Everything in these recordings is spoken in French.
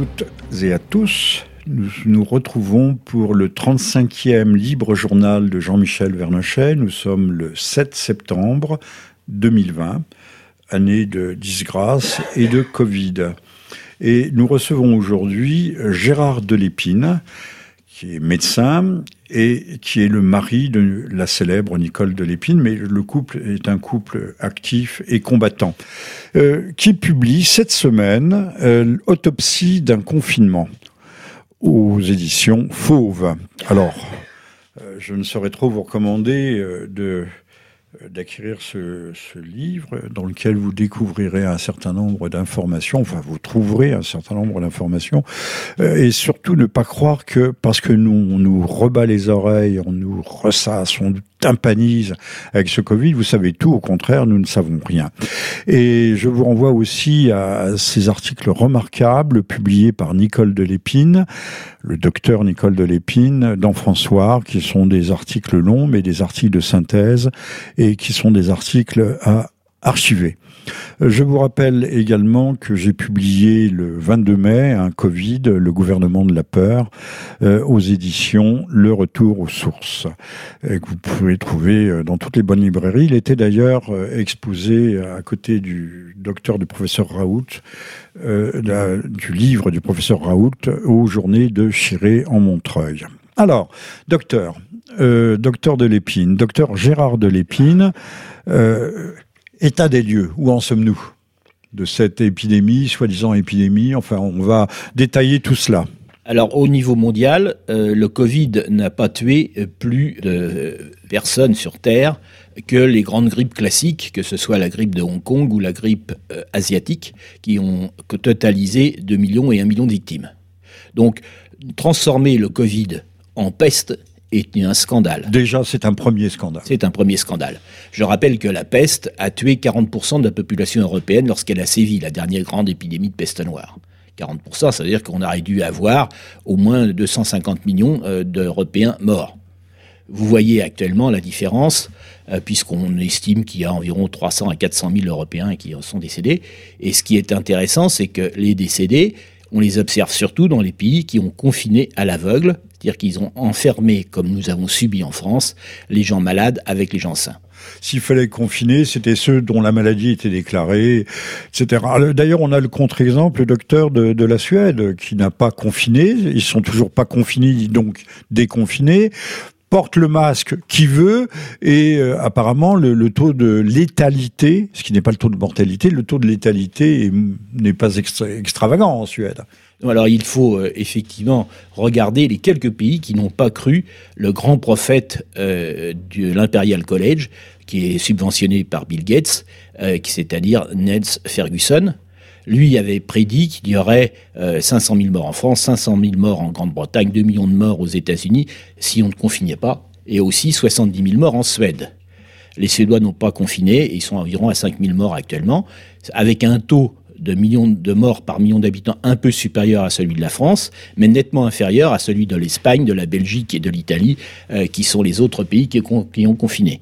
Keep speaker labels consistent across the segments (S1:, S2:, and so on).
S1: Toutes et à tous. Nous nous retrouvons pour le 35e libre journal de Jean-Michel Vernochet. Nous sommes le 7 septembre 2020, année de disgrâce et de Covid. Et nous recevons aujourd'hui Gérard Delépine, qui est médecin et qui est le mari de la célèbre Nicole Delépine, mais le couple est un couple actif et combattant, euh, qui publie cette semaine euh, Autopsie d'un confinement aux éditions Fauve. Alors, euh, je ne saurais trop vous recommander de euh, d'acquérir ce, livre dans lequel vous découvrirez un certain nombre d'informations, enfin vous trouverez un certain nombre d'informations, euh, et surtout ne pas croire que parce que nous on nous rebat les oreilles, on nous ressasse, on tympanise avec ce Covid, vous savez tout, au contraire, nous ne savons rien. Et je vous renvoie aussi à ces articles remarquables publiés par Nicole Delépine, le docteur Nicole Delépine, dans François, qui sont des articles longs, mais des articles de synthèse, et qui sont des articles à archiver. Je vous rappelle également que j'ai publié le 22 mai un Covid, le gouvernement de la peur, euh, aux éditions Le Retour aux sources, et que vous pouvez trouver euh, dans toutes les bonnes librairies. Il était d'ailleurs euh, exposé à côté du docteur du professeur Raoult, du livre du professeur Raoult aux journées de Chiré en Montreuil. Alors, docteur, docteur de l'épine, docteur Gérard de l'épine, état des lieux, où en sommes-nous de cette épidémie, soi-disant épidémie? Enfin, on va détailler tout cela.
S2: Alors au niveau mondial, euh, le Covid n'a pas tué plus de personnes sur Terre que les grandes grippes classiques, que ce soit la grippe de Hong Kong ou la grippe euh, asiatique, qui ont totalisé 2 millions et 1 million de victimes. Donc transformer le Covid en peste est un scandale.
S1: Déjà, c'est un premier scandale.
S2: C'est un premier scandale. Je rappelle que la peste a tué 40% de la population européenne lorsqu'elle a sévi, la dernière grande épidémie de peste noire. 40%, ça veut dire qu'on aurait dû avoir au moins 250 millions euh, d'Européens morts. Vous voyez actuellement la différence, euh, puisqu'on estime qu'il y a environ 300 à 400 000 Européens qui sont décédés. Et ce qui est intéressant, c'est que les décédés, on les observe surtout dans les pays qui ont confiné à l'aveugle, c'est-à-dire qu'ils ont enfermé, comme nous avons subi en France, les gens malades avec les gens sains.
S1: S'il fallait confiner, c'était ceux dont la maladie était déclarée, etc. D'ailleurs, on a le contre-exemple, le docteur de, la Suède, qui n'a pas confiné. Ils sont toujours pas confinés, donc déconfinés porte le masque qui veut et euh, apparemment le, taux de létalité, ce qui n'est pas le taux de mortalité, le taux de létalité n'est pas extravagant en Suède.
S2: Alors il faut euh, effectivement regarder les quelques pays qui n'ont pas cru le grand prophète euh, de l'Imperial College, qui est subventionné par Bill Gates, euh, c'est-à-dire Ned Ferguson. Lui avait prédit qu'il y aurait 500 000 morts en France, 500 000 morts en Grande-Bretagne, 2 millions de morts aux États-Unis si on ne confinait pas, et aussi 70 000 morts en Suède. Les Suédois n'ont pas confiné, ils sont environ à 5 000 morts actuellement, avec un taux de millions de morts par million d'habitants un peu supérieur à celui de la France, mais nettement inférieur à celui de l'Espagne, de la Belgique et de l'Italie, euh, qui sont les autres pays qui, ont confiné.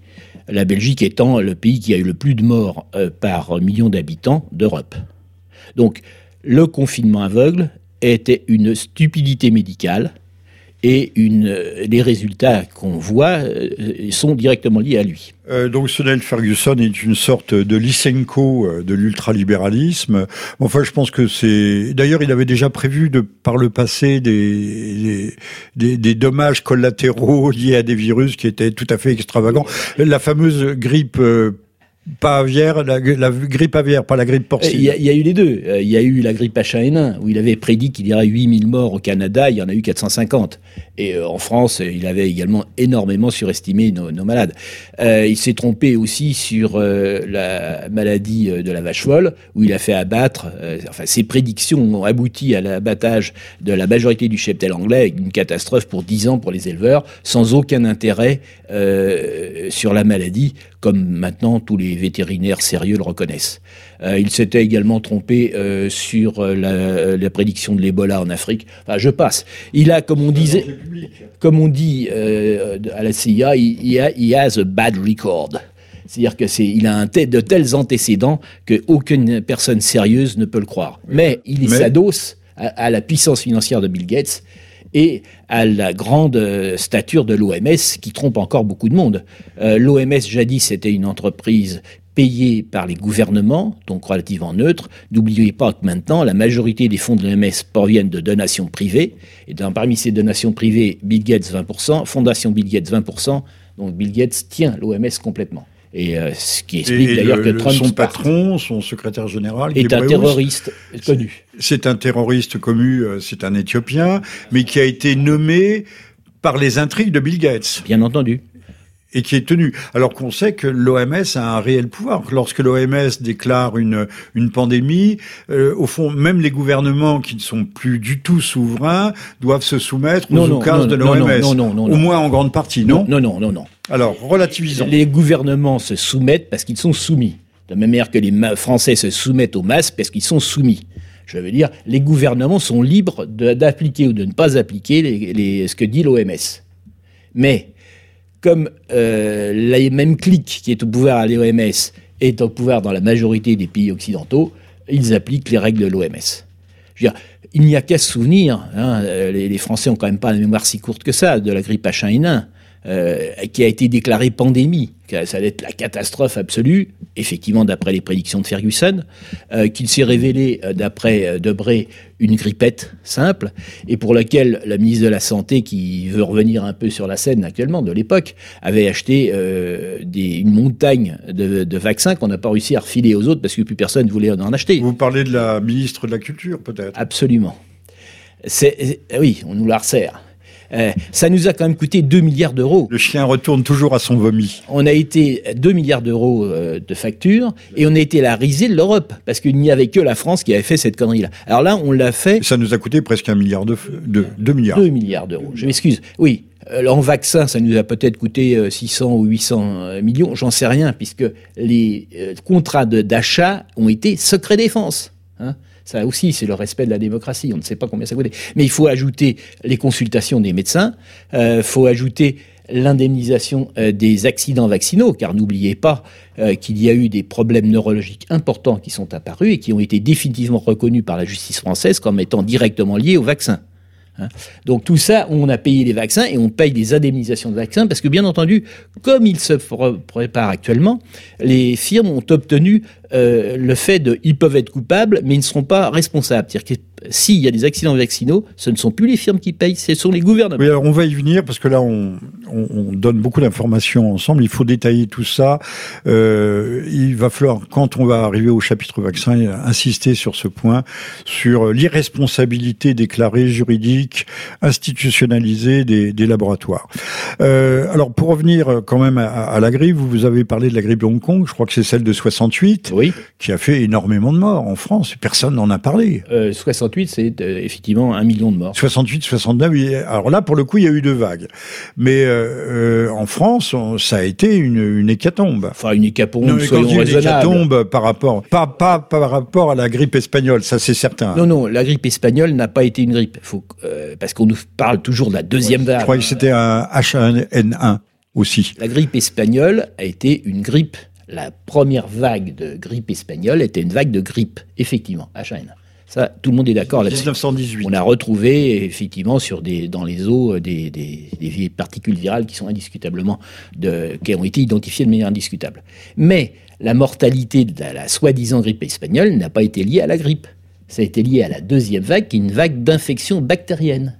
S2: La Belgique étant le pays qui a eu le plus de morts euh, par million d'habitants d'Europe. Donc, le confinement aveugle était une stupidité médicale et une, les résultats qu'on voit euh, sont directement liés à lui.
S1: Euh, donc Sonel Ferguson est une sorte de Lysenko euh, de l'ultralibéralisme. Enfin, je pense que c'est. D'ailleurs, il avait déjà prévu de par le passé des, des, des, dommages collatéraux liés à des virus qui étaient tout à fait extravagants. La fameuse grippe pas aviaire, la, grippe aviaire, pas la grippe porcine.
S2: Il y, a eu les deux. Euh, il y a eu la grippe H1N1, où il avait prédit qu'il y aurait 8000 morts au Canada, il y en a eu 450. Et euh, en France, il avait également énormément surestimé nos, malades. Euh, il s'est trompé aussi sur la maladie de la vache folle, où il a fait abattre, enfin ses prédictions ont abouti à l'abattage de la majorité du cheptel anglais, une catastrophe pour 10 ans pour les éleveurs, sans aucun intérêt sur la maladie, comme maintenant tous les vétérinaires sérieux le reconnaissent. Euh, il s'était également trompé euh, sur euh, la, prédiction de l'Ebola en Afrique. Enfin, je passe. Il a, comme on disait, comme on dit à la CIA, il, a, has a bad record. C'est-à-dire que c'est, il a un de tels antécédents qu'aucune personne sérieuse ne peut le croire. Mais il s'adosse à, la puissance financière de Bill Gates et à la grande euh, stature de l'OMS qui trompe encore beaucoup de monde. Euh, L'OMS, jadis, c'était une entreprise payée par les gouvernements, donc relativement neutre. N'oubliez pas que maintenant, la majorité des fonds de l'OMS proviennent de donations privées. Et dans, parmi ces donations privées, Bill Gates 20%, Fondation Bill Gates 20%. Donc Bill Gates tient l'OMS complètement.
S1: Et euh, ce qui explique d'ailleurs que Trump. Son patron, son secrétaire général,
S2: est un terroriste connu.
S1: C'est un terroriste connu, euh, c'est un Éthiopien, mais qui a été nommé par les intrigues de Bill Gates.
S2: Bien entendu
S1: et qui est tenu. Alors qu'on sait que l'OMS a un réel pouvoir. Lorsque l'OMS déclare une, une pandémie, euh, au fond, même les gouvernements qui ne sont plus du tout souverains doivent se soumettre aux occasions de l'OMS. Au moins en grande partie, non
S2: Non, non, non, non.
S1: Alors, relativisons.
S2: Les gouvernements se soumettent parce qu'ils sont soumis. De la même manière que les Français se soumettent aux masses parce qu'ils sont soumis. Je veux dire, les gouvernements sont libres d'appliquer ou de ne pas appliquer ce que dit l'OMS. Mais comme euh, la même clique qui est au pouvoir à l'OMS est au pouvoir dans la majorité des pays occidentaux, ils appliquent les règles de l'OMS. Il n'y a qu'à se souvenir, hein, les, les, Français ont quand même pas la mémoire si courte que ça, de la grippe H1N1. Euh, qui a été déclarée pandémie, ça allait être la catastrophe absolue, effectivement d'après les prédictions de Ferguson, euh, qu'il s'est révélé euh, d'après Debré une grippette simple, et pour laquelle la ministre de la Santé, qui veut revenir un peu sur la scène actuellement de l'époque, avait acheté des, une montagne de, de vaccins qu'on n'a pas réussi à refiler aux autres parce que plus personne ne voulait en acheter.
S1: Vous parlez de la ministre de la Culture peut-être?
S2: Absolument. C'est, oui, on nous la resserre. Euh, ça nous a quand même coûté 2 milliards d'euros.
S1: Le chien retourne toujours à son vomi.
S2: On a été 2 milliards d'euros euh, de factures et on a été la risée de l'Europe parce qu'il n'y avait que la France qui avait fait cette connerie-là. Alors là, on l'a fait.
S1: Ça nous a coûté presque un milliard de, de 2 milliards.
S2: 2 milliards d'euros. Je m'excuse. Oui. Euh, en vaccin, ça nous a peut-être coûté 600 ou 800 millions, j'en sais rien, puisque les contrats d'achat ont été secret défense. Hein ça aussi, c'est le respect de la démocratie. On ne sait pas combien ça coûte. Mais il faut ajouter les consultations des médecins. Il euh, faut ajouter l'indemnisation euh, des accidents vaccinaux, car n'oubliez pas euh, qu'il y a eu des problèmes neurologiques importants qui sont apparus et qui ont été définitivement reconnus par la justice française comme étant directement liés au vaccin. Hein. Donc tout ça, on a payé les vaccins et on paye des indemnisations de vaccins parce que bien entendu, comme il se prépare actuellement, les firmes ont obtenu euh, le fait de, ils peuvent être coupables, mais ils ne seront pas responsables. S'il y a des accidents vaccinaux, ce ne sont plus les firmes qui payent, ce sont les gouvernements.
S1: Oui, alors on va y venir parce que là, on, on, donne beaucoup d'informations ensemble. Il faut détailler tout ça. Euh, il va falloir, quand on va arriver au chapitre vaccin, insister sur ce point, sur l'irresponsabilité déclarée juridique, institutionnalisée des, des laboratoires. Euh, alors pour revenir quand même à, à, la grippe, vous avez parlé de la grippe de Hong Kong. Je crois que c'est celle de 68 qui a fait énormément de morts en France. Personne n'en a parlé.
S2: Euh, 68, c'est euh, effectivement un million de morts.
S1: 68, 69. Alors là, pour le coup, il y a eu deux vagues. Mais euh, euh, en France, ça a été une, une hécatombe.
S2: Enfin, une hécatombe, non, soyons une hécatombe
S1: par rapport, pas, pas par rapport à la grippe espagnole, ça c'est certain.
S2: Non, non, la grippe espagnole n'a pas été une grippe. Faut, parce qu'on nous parle toujours de la deuxième vague.
S1: Je croyais que c'était un H1N1 aussi.
S2: La grippe espagnole a été une grippe la première vague de grippe espagnole était une vague de grippe, effectivement, H1N1. Ça, tout le monde est d'accord là-dessus.
S1: 1918.
S2: On a retrouvé effectivement sur des, dans les eaux des, des, particules virales qui sont indiscutablement de, qui ont été identifiées de manière indiscutable. Mais la mortalité de la, soi-disant grippe espagnole n'a pas été liée à la grippe. Ça a été lié à la deuxième vague, qui est une vague d'infection bactérienne.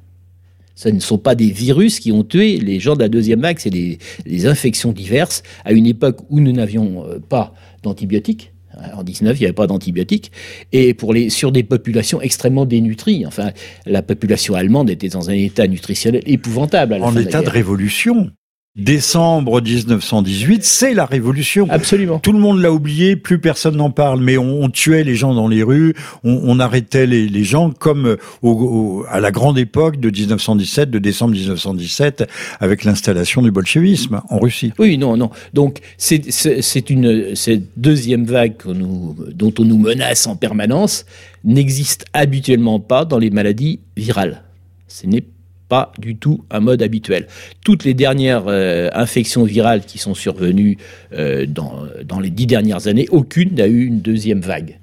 S2: Ce ne sont pas des virus qui ont tué les gens de la deuxième vague, c'est des, infections diverses à une époque où nous n'avions euh, pas d'antibiotiques. En 19, il n'y avait pas d'antibiotiques. Et pour les, sur des populations extrêmement dénutries. Enfin, la population allemande était dans un état nutritionnel épouvantable.
S1: en état de révolution décembre 1918, c'est la révolution.
S2: Absolument.
S1: Tout le monde l'a oublié, plus personne n'en parle, mais on, tuait les gens dans les rues, on, arrêtait les, gens comme à la grande époque de 1917, de décembre 1917, avec l'installation du bolchevisme en Russie.
S2: Oui, non, non. Donc c'est une cette deuxième vague nous, dont on nous menace en permanence n'existe habituellement pas dans les maladies virales. Ce n'est pas du tout un mode habituel. Toutes les dernières euh, infections virales qui sont survenues euh, dans, dans, les dix dernières années, aucune n'a eu une deuxième vague.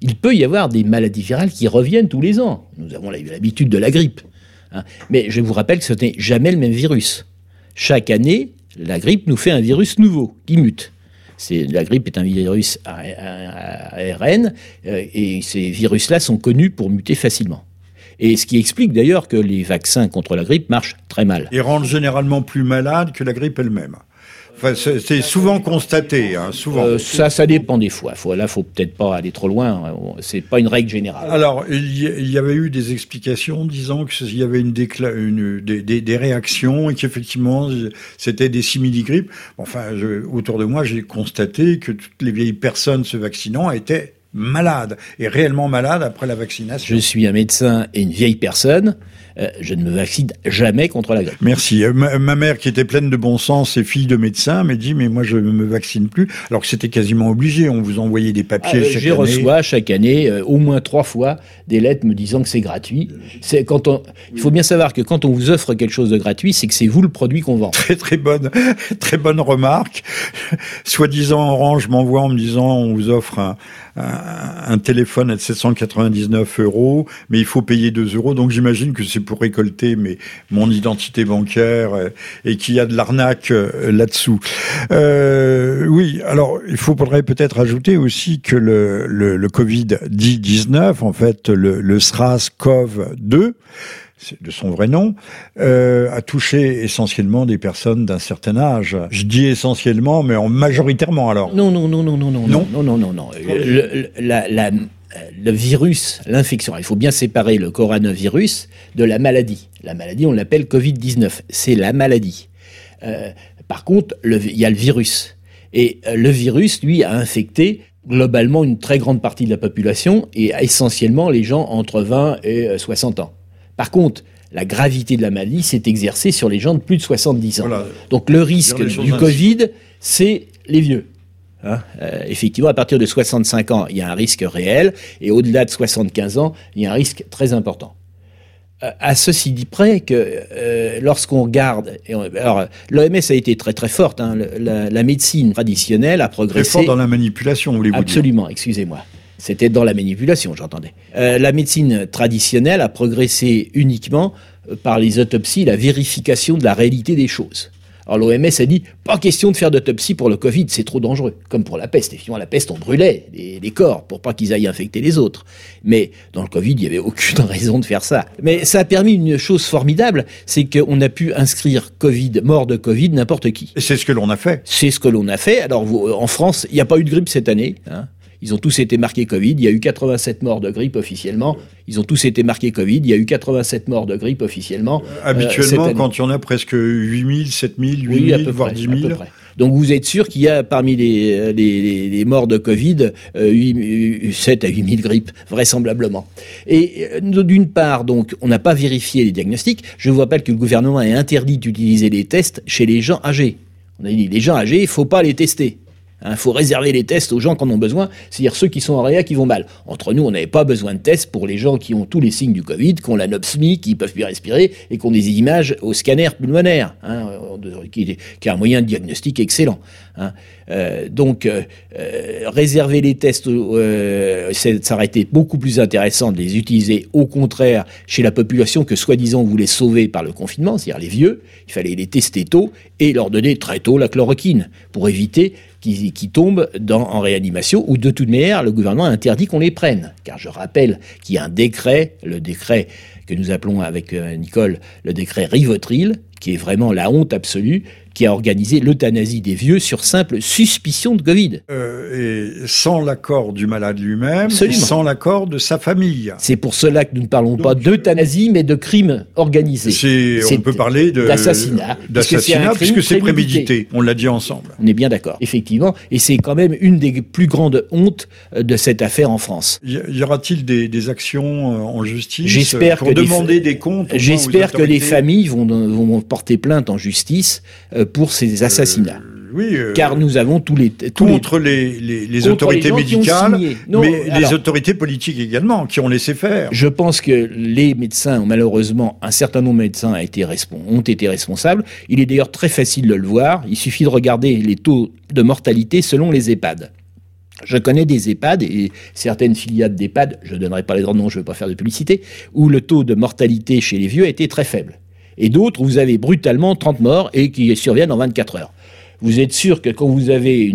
S2: Il peut y avoir des maladies virales qui reviennent tous les ans. Nous avons l'habitude de la grippe. Hein. Mais je vous rappelle que ce n'est jamais le même virus. Chaque année, la grippe nous fait un virus nouveau qui mute. la grippe est un virus ARN euh, et ces virus-là sont connus pour muter facilement. Et ce qui explique d'ailleurs que les vaccins contre la grippe marchent très mal.
S1: Et rendent généralement plus malades que la grippe elle-même. Enfin, c'est souvent constaté, hein, souvent. Euh,
S2: ça, ça dépend des fois. Faut, là, faut peut-être pas aller trop loin. C'est pas une règle générale.
S1: Alors, il y avait eu des explications disant qu'il y avait une, une des, des, réactions et qu'effectivement c'était des simili-grippes. Enfin, autour de moi, j'ai constaté que toutes les vieilles personnes se vaccinant étaient malades et réellement malades après la vaccination.
S2: Je suis un médecin et une vieille personne. Euh, je ne me vaccine jamais contre la grippe.
S1: Merci. Euh, ma, mère, qui était pleine de bon sens et fille de médecin, m'a dit mais moi je ne me vaccine plus, alors que c'était quasiment obligé. On vous envoyait des papiers ah, chaque
S2: année. Je reçois chaque année euh, au moins trois fois des lettres me disant que c'est gratuit. C'est quand on. Il faut bien savoir que quand on vous offre quelque chose de gratuit, c'est que c'est vous le produit qu'on vend.
S1: Très très bonne, très bonne remarque. Soi-disant Orange m'envoie en me disant on vous offre un, un, téléphone à 799 euros, mais il faut payer 2 euros. Donc j'imagine que c'est pour récolter mes, mon identité bancaire euh, et qu'il y a de l'arnaque euh, là-dessous. Euh, oui, alors il faudrait peut-être ajouter aussi que le, le, le Covid-19, en fait le, le SRAS-CoV-2, de son vrai nom, euh, a touché essentiellement des personnes d'un certain âge. Je dis essentiellement, mais en majoritairement alors.
S2: Non, non, non, non, non, non, non, non, non, non, non. Le, la, la, le virus, l'infection, il faut bien séparer le coronavirus de la maladie. La maladie, on l'appelle Covid-19. C'est la maladie. Euh, par contre, il y a le virus. Et euh, le virus, lui, a infecté globalement une très grande partie de la population et essentiellement les gens entre 20 et 60 ans. Par contre, la gravité de la maladie s'est exercée sur les gens de plus de 70 ans. Donc le risque du Covid, c'est les vieux. Hein. Euh, effectivement, à partir de 65 ans, il y a un risque réel, et au-delà de 75 ans, il y a un risque très important. Euh, à ceci dit près que euh, lorsqu'on regarde, alors l'OMS a été très très forte, hein, la, médecine traditionnelle a progressé.
S1: Très fort dans la manipulation, voulez-vous
S2: dire? Absolument, excusez-moi. C'était dans la manipulation, j'entendais. La médecine traditionnelle a progressé uniquement par les autopsies, la vérification de la réalité des choses. Alors l'OMS a dit, pas question de faire d'autopsie pour le Covid, c'est trop dangereux. Comme pour la peste. Effectivement, la peste, on brûlait les, corps pour pas qu'ils aillent infecter les autres. Mais dans le Covid, il n'y avait aucune raison de faire ça. Mais ça a permis une chose formidable, c'est qu'on a pu inscrire Covid, mort de Covid, n'importe qui.
S1: C'est ce que l'on a fait.
S2: C'est ce que l'on a fait. Alors en France, il n'y a pas eu de grippe cette année. Hein. Ils ont tous été marqués Covid. Il y a eu 87 morts de grippe officiellement. Ils ont tous été marqués Covid. Il y a eu 87 morts de grippe officiellement.
S1: Euh, habituellement, quand il y en a presque 8000, 7000, 8000, voire 10 000.
S2: Donc vous êtes sûr qu'il y a parmi les, les, les morts de Covid 8, 7 à 8000 grippes, vraisemblablement. Et euh, d'une part, donc, on n'a pas vérifié les diagnostics. Je vous rappelle que le gouvernement a interdit d'utiliser les tests chez les gens âgés. On a dit les gens âgés, il ne faut pas les tester. Il hein, faut réserver les tests aux gens qui en ont besoin, c'est-à-dire ceux qui sont en réa qui vont mal. Entre nous, on n'avait pas besoin de tests pour les gens qui ont tous les signes du Covid, qui ont l'anomie, qui peuvent plus respirer et qui ont des images au scanner pulmonaire, hein, qui, est un moyen de diagnostic excellent. Hein. Euh, donc, euh, euh, réserver les tests, ça aurait été beaucoup plus intéressant de les utiliser au contraire chez la population que soi-disant on voulait sauver par le confinement, c'est-à-dire les vieux. Il fallait les tester tôt et leur donner très tôt la chloroquine pour éviter qui, tombent en réanimation, ou de toute manière, le gouvernement interdit qu'on les prenne. Car je rappelle qu'il y a un décret, le décret que nous appelons avec euh, Nicole le décret Rivotril, qui est vraiment la honte absolue, qui a organisé l'euthanasie des vieux sur simple suspicion de Covid.
S1: Euh, et sans l'accord du malade lui-même, sans l'accord de sa famille.
S2: C'est pour cela que nous ne parlons pas d'euthanasie, mais de crime organisé.
S1: On peut parler d'assassinat. D'assassinat, puisque c'est prémédité. On l'a dit ensemble.
S2: On est bien d'accord, effectivement. Et c'est quand même une des plus grandes hontes euh, de cette affaire en France.
S1: Y aura-t-il des, actions euh, en justice pour demander des comptes
S2: J'espère que les familles vont, vont porter plainte en justice pour ces assassinats. Euh, oui, euh, car nous avons tous les
S1: contre les, les, autorités médicales, mais les autorités politiques également qui ont laissé faire.
S2: Je pense que les médecins, malheureusement, un certain nombre de médecins a été ont été responsables. Il est d'ailleurs très facile de le voir. Il suffit de regarder les taux de mortalité selon les EHPAD. Je connais des EHPAD et certaines filiales d'EHPAD, je ne donnerai pas les noms, je ne veux pas faire de publicité, où le taux de mortalité chez les vieux a été très faible. Et d'autres, vous avez brutalement 30 morts et qui surviennent en 24 heures. Vous êtes sûr que quand vous avez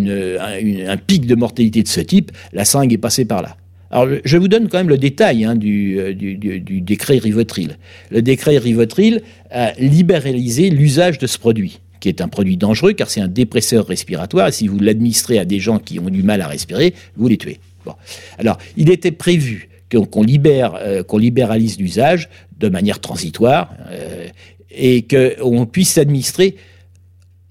S2: un, pic de mortalité de ce type, la seringue est passée par là. Alors, je vous donne quand même le détail hein, euh, du, du, décret Rivotril. Le décret Rivotril a libéralisé l'usage de ce produit qui est un produit dangereux car c'est un dépresseur respiratoire et si vous l'administrez à des gens qui ont du mal à respirer, vous les tuez. Bon. Alors, il était prévu qu'on libère, euh, qu'on libéralise l'usage de manière transitoire euh, et qu'on puisse administrer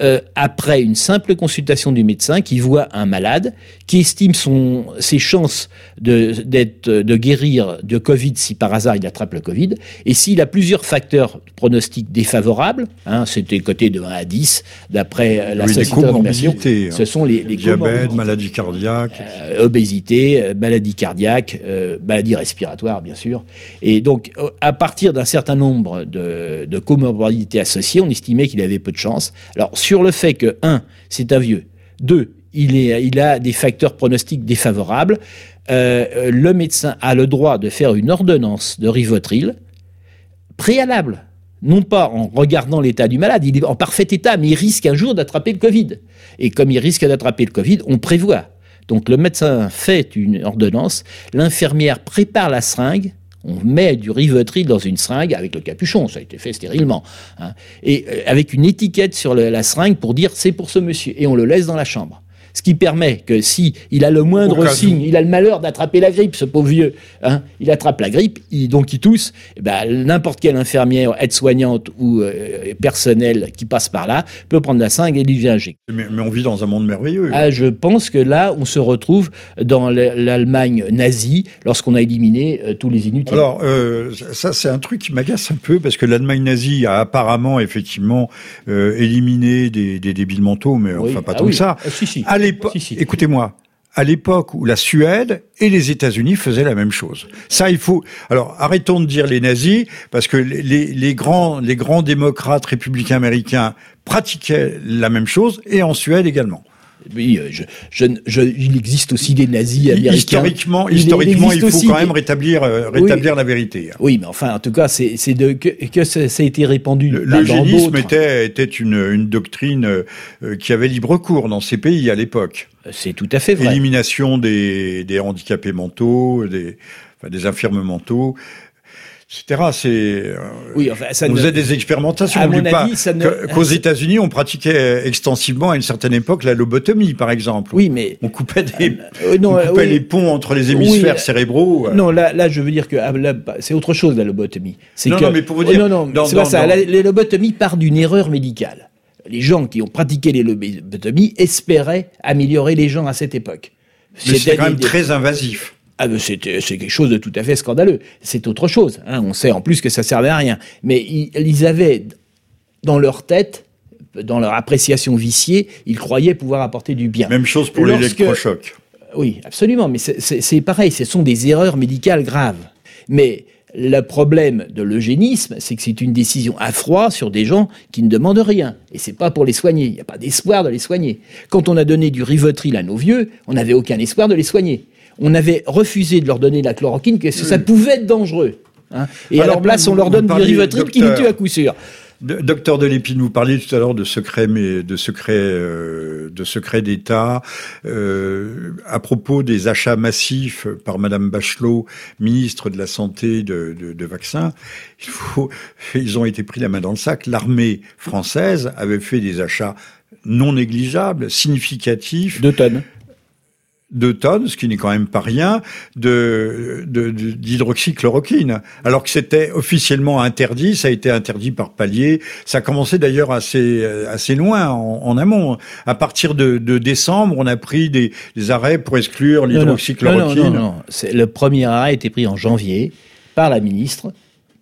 S2: euh, après une simple consultation du médecin qui voit un malade, qui estime son, ses chances de, de guérir de Covid si par hasard il attrape le Covid, et s'il a plusieurs facteurs pronostiques défavorables, hein, c'était côté de 1 à 10, d'après la société
S1: de
S2: ce sont les, les
S1: diabète, maladie cardiaque,
S2: euh, obésité, euh, maladie cardiaque, maladie respiratoire bien sûr, et donc à partir d'un certain nombre de, de comorbidités associées, on estimait qu'il avait peu de chances. Alors sur le fait que, un, c'est un vieux, deux, il, a des facteurs pronostiques défavorables, euh, le médecin a le droit de faire une ordonnance de Rivotril préalable. Non pas en regardant l'état du malade, il est en parfait état, mais il risque un jour d'attraper le Covid. Et comme il risque d'attraper le Covid, on prévoit. Donc le médecin fait une ordonnance, l'infirmière prépare la seringue, on met du Rivotril dans une seringue avec le capuchon, ça a été fait stérilement, hein, et euh, avec une étiquette sur la seringue pour dire c'est pour ce monsieur, et on le laisse dans la chambre. Ce qui permet que si il a le moindre signe, il a le malheur d'attraper la grippe, ce pauvre vieux, hein, il attrape la grippe, donc il tousse, ben, n'importe quelle infirmière, aide-soignante ou euh, personnel qui passe par là peut prendre la seringue et lui injecter.
S1: Mais, mais, on vit dans un monde merveilleux.
S2: Ah, je pense que là, on se retrouve dans l'Allemagne nazie lorsqu'on a éliminé euh, tous les inutiles.
S1: Alors, euh, ça, c'est un truc qui m'agace un peu parce que l'Allemagne nazie a apparemment, effectivement, éliminé des, débiles mentaux, mais enfin pas ah tant que ça.
S2: si, si
S1: l'époque, écoutez-moi, à l'époque où la Suède et les États-Unis faisaient la même chose. Ça, il faut. Alors, arrêtons de dire les nazis, parce que les, grands, les grands démocrates républicains américains pratiquaient la même chose, et en Suède également.
S2: Oui, euh, je, il existe aussi des nazis américains.
S1: Historiquement, il, historiquement, il, faut quand même rétablir, euh, rétablir la vérité.
S2: Oui, mais enfin, en tout cas, c'est de que, que ça, a été répandu.
S1: L'eugénisme était, était une, une doctrine euh, qui avait libre cours dans ces pays à l'époque.
S2: C'est tout à fait vrai.
S1: Élimination des, des handicapés mentaux, des, enfin, des infirmes mentaux etc. C'est euh, oui, enfin, ça on faisait des expérimentations.
S2: À mon avis, ça
S1: ne... qu'aux États-Unis, on pratiquait extensivement à une certaine époque la lobotomie, par exemple.
S2: Oui, mais
S1: on coupait, des... Euh, non, on coupait les ponts entre les hémisphères oui, cérébraux.
S2: Euh. Non, là, là, je veux dire que ah, c'est autre chose la lobotomie.
S1: Non,
S2: que...
S1: non, mais pour vous dire,
S2: non, non, non c'est pas ça. La, la lobotomie part d'une erreur médicale. Les gens qui ont pratiqué les lobotomies espéraient améliorer les gens à cette époque.
S1: C'est quand même très invasif.
S2: Ah, c'est quelque chose de tout à fait scandaleux. C'est autre chose. Hein. On sait en plus que ça servait à rien. Mais ils, avaient dans leur tête, dans leur appréciation viciée, ils croyaient pouvoir apporter du bien.
S1: Même chose pour l'électrochoc.
S2: Oui, absolument. Mais c'est pareil. Ce sont des erreurs médicales graves. Mais le problème de l'eugénisme, c'est que c'est une décision à froid sur des gens qui ne demandent rien. Et c'est pas pour les soigner. Il n'y a pas d'espoir de les soigner. Quand on a donné du Rivotril à nos vieux, on n'avait aucun espoir de les soigner on avait refusé de leur donner la chloroquine, que ça pouvait être dangereux. Hein. Et à leur place, on leur donne du Rivotril qui nous tue à coup sûr.
S1: Docteur Delépine, vous parliez tout à l'heure de secret, mais de secret, euh, de secret d'État. Euh, à propos des achats massifs par Madame Bachelot, ministre de la Santé de, de, vaccins, il faut, ils ont été pris la main dans le sac. L'armée française avait fait des achats non négligeables, significatifs.
S2: De tonnes
S1: de tonnes, ce qui n'est quand même pas rien, de, d'hydroxychloroquine. Alors que c'était officiellement interdit, ça a été interdit par palier. Ça a commencé d'ailleurs assez, assez loin, en, amont. À partir de, décembre, on a pris des, arrêts pour exclure l'hydroxychloroquine.
S2: Non, non, non, non. Le premier arrêt a été pris en janvier par la ministre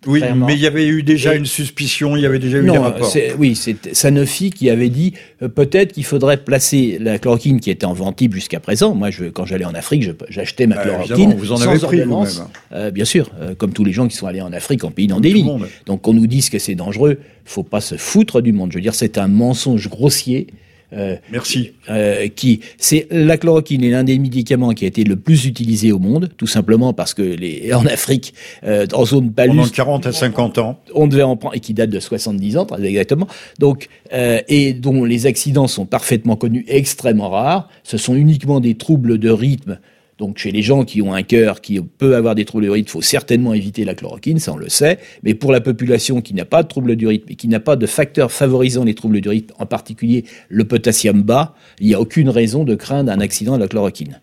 S1: oui, mais il y avait eu déjà une suspicion, il y eu déjà eu des rapports.
S2: Oui, c'est Sanofi qui avait dit euh, peut-être qu'il faudrait placer la chloroquine qui était en vente jusqu'à présent. Moi, je, quand j'allais en Afrique, j'achetais ma bah, chloroquine
S1: vous en avez pris
S2: vous-même. Euh, bien sûr, euh, comme tous les gens qui sont allés en Afrique en pays d'endémie. Donc, qu'on nous dise que c'est dangereux, faut pas se foutre du monde. Je veux dire, c'est un mensonge grossier
S1: Euh, Merci.
S2: Euh, qui, c'est la chloroquine est l'un des médicaments qui a été le plus utilisé au monde, tout simplement parce que les, en Afrique, euh, en zone paluste,
S1: pendant 40 à 50 ans,
S2: on devait en prendre et qui date de 70 ans, très exactement. Donc, euh, et dont les accidents sont parfaitement connus, extrêmement rares. Ce sont uniquement des troubles de rythme donc chez les gens qui ont un cœur qui peut avoir des troubles du rythme, il faut certainement éviter la chloroquine, ça on le sait. Mais pour la population qui n'a pas de troubles du rythme et qui n'a pas de facteurs favorisant les troubles du rythme, en particulier le potassium bas, il n'y a aucune raison de craindre un accident à la chloroquine.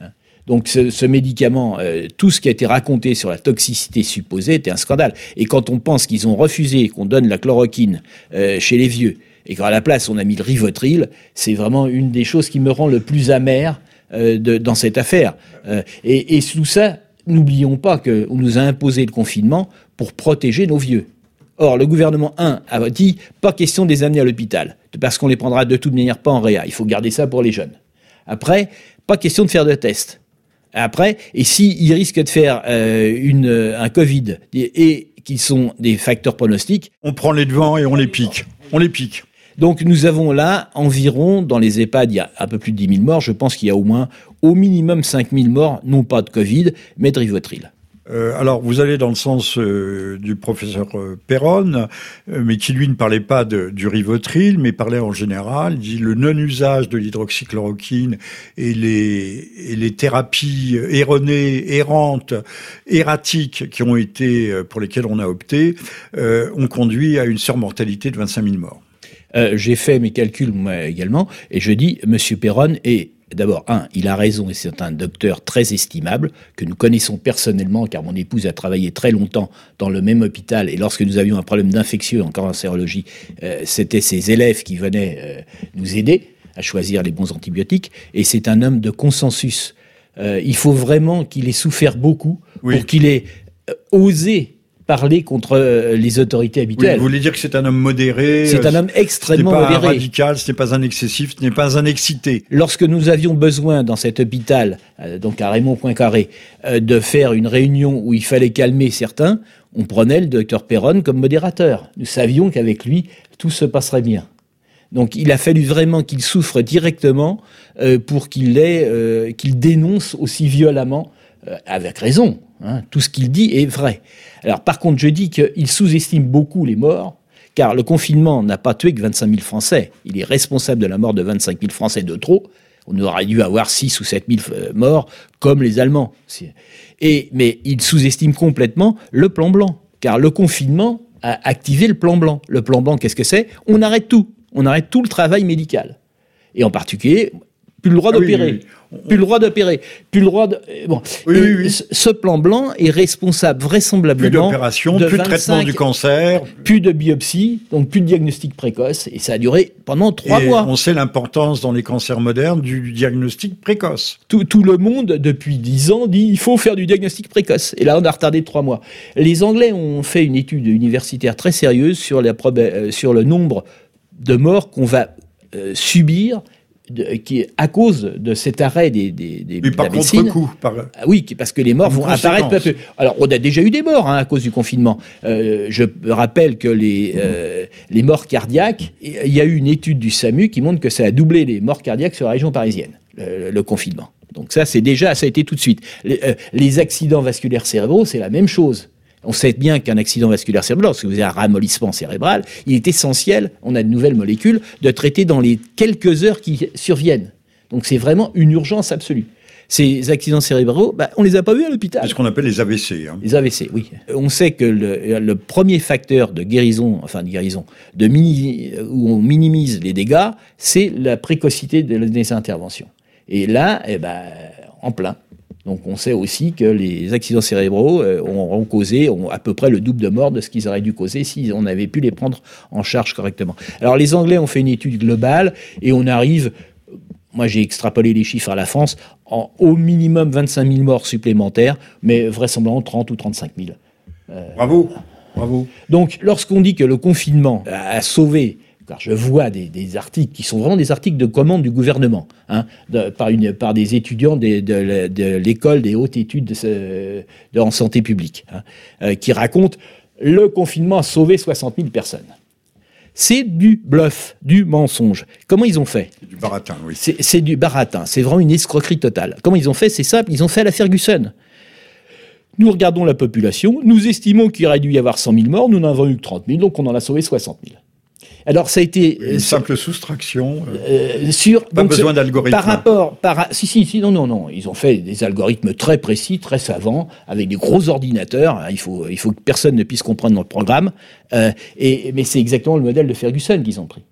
S2: Hein. Donc ce, médicament, euh, tout ce qui a été raconté sur la toxicité supposée était un scandale. Et quand on pense qu'ils ont refusé qu'on donne la chloroquine euh, chez les vieux, et qu'à la place on a mis le rivotril, c'est vraiment une des choses qui me rend le plus amer euh, dans cette affaire. Euh, et, et sous ça, n'oublions pas qu'on nous a imposé le confinement pour protéger nos vieux. Or, le gouvernement 1 a dit pas question de les amener à l'hôpital, parce qu'on les prendra de toute manière pas en réa. Il faut garder ça pour les jeunes. Après, pas question de faire de tests. Après, et s'ils risquent de faire euh, un Covid et qu'ils sont des facteurs pronostiques,
S1: on prend les devants et on les pique. On les pique.
S2: Donc nous avons là environ, dans les EHPAD, il y a un peu plus de 10 000 morts. Je pense qu'il y a au moins, au minimum 5 000 morts, non pas de Covid, mais de Rivotril.
S1: Euh, alors, vous allez dans le sens euh, du professeur euh, Perron, mais qui lui ne parlait pas du rivotril, mais parlait en général. Dit le non-usage de l'hydroxychloroquine et les, et les thérapies erronées, errantes, erratiques qui ont été pour lesquelles on a opté, ont conduit à une surmortalité de 25 000 morts.
S2: Euh, j'ai fait mes calculs moi également, et je dis, Monsieur Perron est D'abord, un, il a raison et c'est un docteur très estimable que nous connaissons personnellement car mon épouse a travaillé très longtemps dans le même hôpital et lorsque nous avions un problème d'infectieux en cancérologie, euh, c'était ses élèves qui venaient euh, nous aider à choisir les bons antibiotiques et c'est un homme de consensus. il faut vraiment qu'il ait souffert beaucoup pour qu'il ait osé parler contre euh, les autorités habituelles.
S1: vous voulez dire que c'est un homme modéré
S2: C'est un homme extrêmement modéré.
S1: Ce n'est pas un radical, ce n'est pas un excessif, ce n'est pas un excité.
S2: Lorsque nous avions besoin dans cet hôpital, euh, donc à Raymond Poincaré, euh, de faire une réunion où il fallait calmer certains, on prenait le docteur Perron comme modérateur. Nous savions qu'avec lui, tout se passerait bien. Donc il a fallu vraiment qu'il souffre directement pour qu'il qu'il dénonce aussi violemment, avec raison, Hein, tout ce qu'il dit est vrai. Alors par contre, je dis qu'il sous-estime beaucoup les morts, car le confinement n'a pas tué que 25 000 Français. Il est responsable de la mort de 25 000 Français de trop. On aurait dû avoir 6 ou 7 000 euh, morts, comme les Allemands. Et, mais il sous-estime complètement le plan blanc, car le confinement a activé le plan blanc. Le plan blanc, qu'est-ce que c'est? On arrête tout. On arrête tout le travail médical. Et en particulier, plus le droit ah d'opérer. Plus le droit d'opérer. Plus le droit de. Bon. Ce plan blanc est responsable vraisemblablement.
S1: Plus d'opération, plus de traitement du cancer.
S2: Plus de biopsie, donc plus de diagnostic précoce. Et ça a duré pendant trois mois.
S1: On sait l'importance dans les cancers modernes du diagnostic précoce.
S2: Tout, tout, le monde, depuis dix ans, dit il faut faire du diagnostic précoce. Et là, on a retardé trois mois. Les Anglais ont fait une étude universitaire très sérieuse sur, la, euh, sur le nombre de morts qu'on va euh, subir qui à cause de cet arrêt des, des, des
S1: Mais par contre-coup. Par...
S2: Ah oui, parce que les morts vont apparaître peu à peu. Alors, on a déjà eu des morts hein, à cause du confinement. Euh, je rappelle que les, euh, les morts cardiaques, il y a eu une étude du SAMU qui montre que ça a doublé les morts cardiaques sur la région parisienne, le, confinement. Donc ça, c'est déjà, ça a été tout de suite. Les, euh, les accidents vasculaires cérébraux, c'est la même chose. On sait bien qu'un accident vasculaire cérébral, lorsque vous avez un ramollissement cérébral, il est essentiel, on a de nouvelles molécules, de traiter dans les quelques heures qui surviennent. Donc c'est vraiment une urgence absolue. Ces accidents cérébraux, bah, on les a pas vus à l'hôpital.
S1: C'est ce qu'on appelle les AVC. Hein.
S2: Les AVC, oui. On sait que le, premier facteur de guérison, enfin de guérison, de où on minimise les dégâts, c'est la précocité des interventions. Et là, eh ben, en plein. Donc on sait aussi que les accidents cérébraux euh, ont, causé à peu près le double de morts de ce qu'ils auraient dû causer si on avait pu les prendre en charge correctement. Alors les Anglais ont fait une étude globale et on arrive, moi j'ai extrapolé les chiffres à la France, en au minimum 25 000 morts supplémentaires, mais vraisemblablement 30 ou 35 000.
S1: Euh, bravo, bravo.
S2: Donc lorsqu'on dit que le confinement a sauvé car je vois des, articles qui sont vraiment des articles de commande du gouvernement, hein, par, une, par des étudiants de, l'école des hautes études de, en santé publique, hein, euh, qui racontent le confinement a sauvé 60 000 personnes. c'est du bluff, du mensonge. Comment ils ont fait?
S1: Du baratin, oui.
S2: C'est du baratin, c'est vraiment une escroquerie totale. Comment ils ont fait? C'est simple, ils ont fait à la Ferguson. Nous regardons la population, nous estimons qu'il aurait dû y avoir 100 000 morts, nous n'en avons eu que 30 000, donc on en a sauvé 60 000. Alors ça a été
S1: une euh, simple soustraction euh,
S2: euh, sur
S1: pas besoin d'algorithme.
S2: Par rapport par si si si non non non ils ont fait des algorithmes très précis très savants avec des gros ordinateurs il faut il faut que personne ne puisse comprendre notre programme et mais c'est exactement le modèle de Ferguson qu'ils ont pris.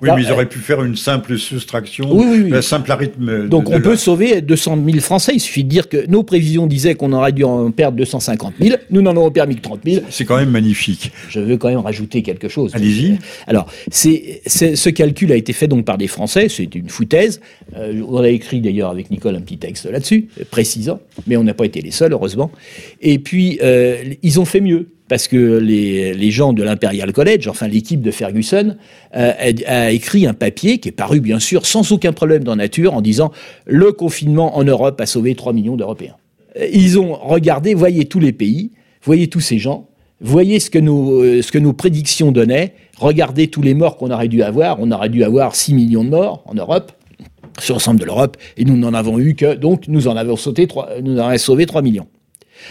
S1: Oui, mais ils auraient pu faire une simple soustraction, oui, un simple arithme.
S2: Donc on peut sauver 200 000 Français. Il suffit de dire que nos prévisions disaient qu'on aurait dû en perdre 250 000. Nous n'en avons permis que 30 000.
S1: C'est quand même magnifique.
S2: Je veux quand même rajouter quelque chose.
S1: Allez-y.
S2: Alors, c'est, ce calcul a été fait donc par des Français. C'est une foutaise. Euh, on a écrit d'ailleurs avec Nicole un petit texte là-dessus, précisant. Mais on n'a pas été les seuls, heureusement. Et puis, euh, ils ont fait mieux parce que les, gens de l'Imperial College, enfin l'équipe de Ferguson, euh, a, écrit un papier qui est paru bien sûr sans aucun problème dans Nature en disant le confinement en Europe a sauvé 3 millions d'Européens. Ils ont regardé, voyez tous les pays, voyez tous ces gens, voyez ce que nos, euh, ce que nos prédictions donnaient, regardez tous les morts qu'on aurait dû avoir, on aurait dû avoir 6 millions de morts en Europe sur l'ensemble de l'Europe, et nous n'en avons eu que, donc nous en avons sauté 3, nous en avons sauvé 3 millions.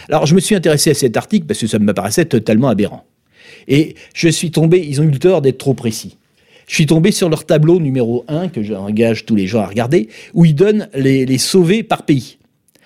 S2: Alors je me suis intéressé à cet article parce que ça me paraissait totalement aberrant. Et je suis tombé, ils ont eu le tort d'être trop précis. Je suis tombé sur leur tableau numéro 1, que j'engage tous les gens à regarder, où ils donnent les, sauvés par pays.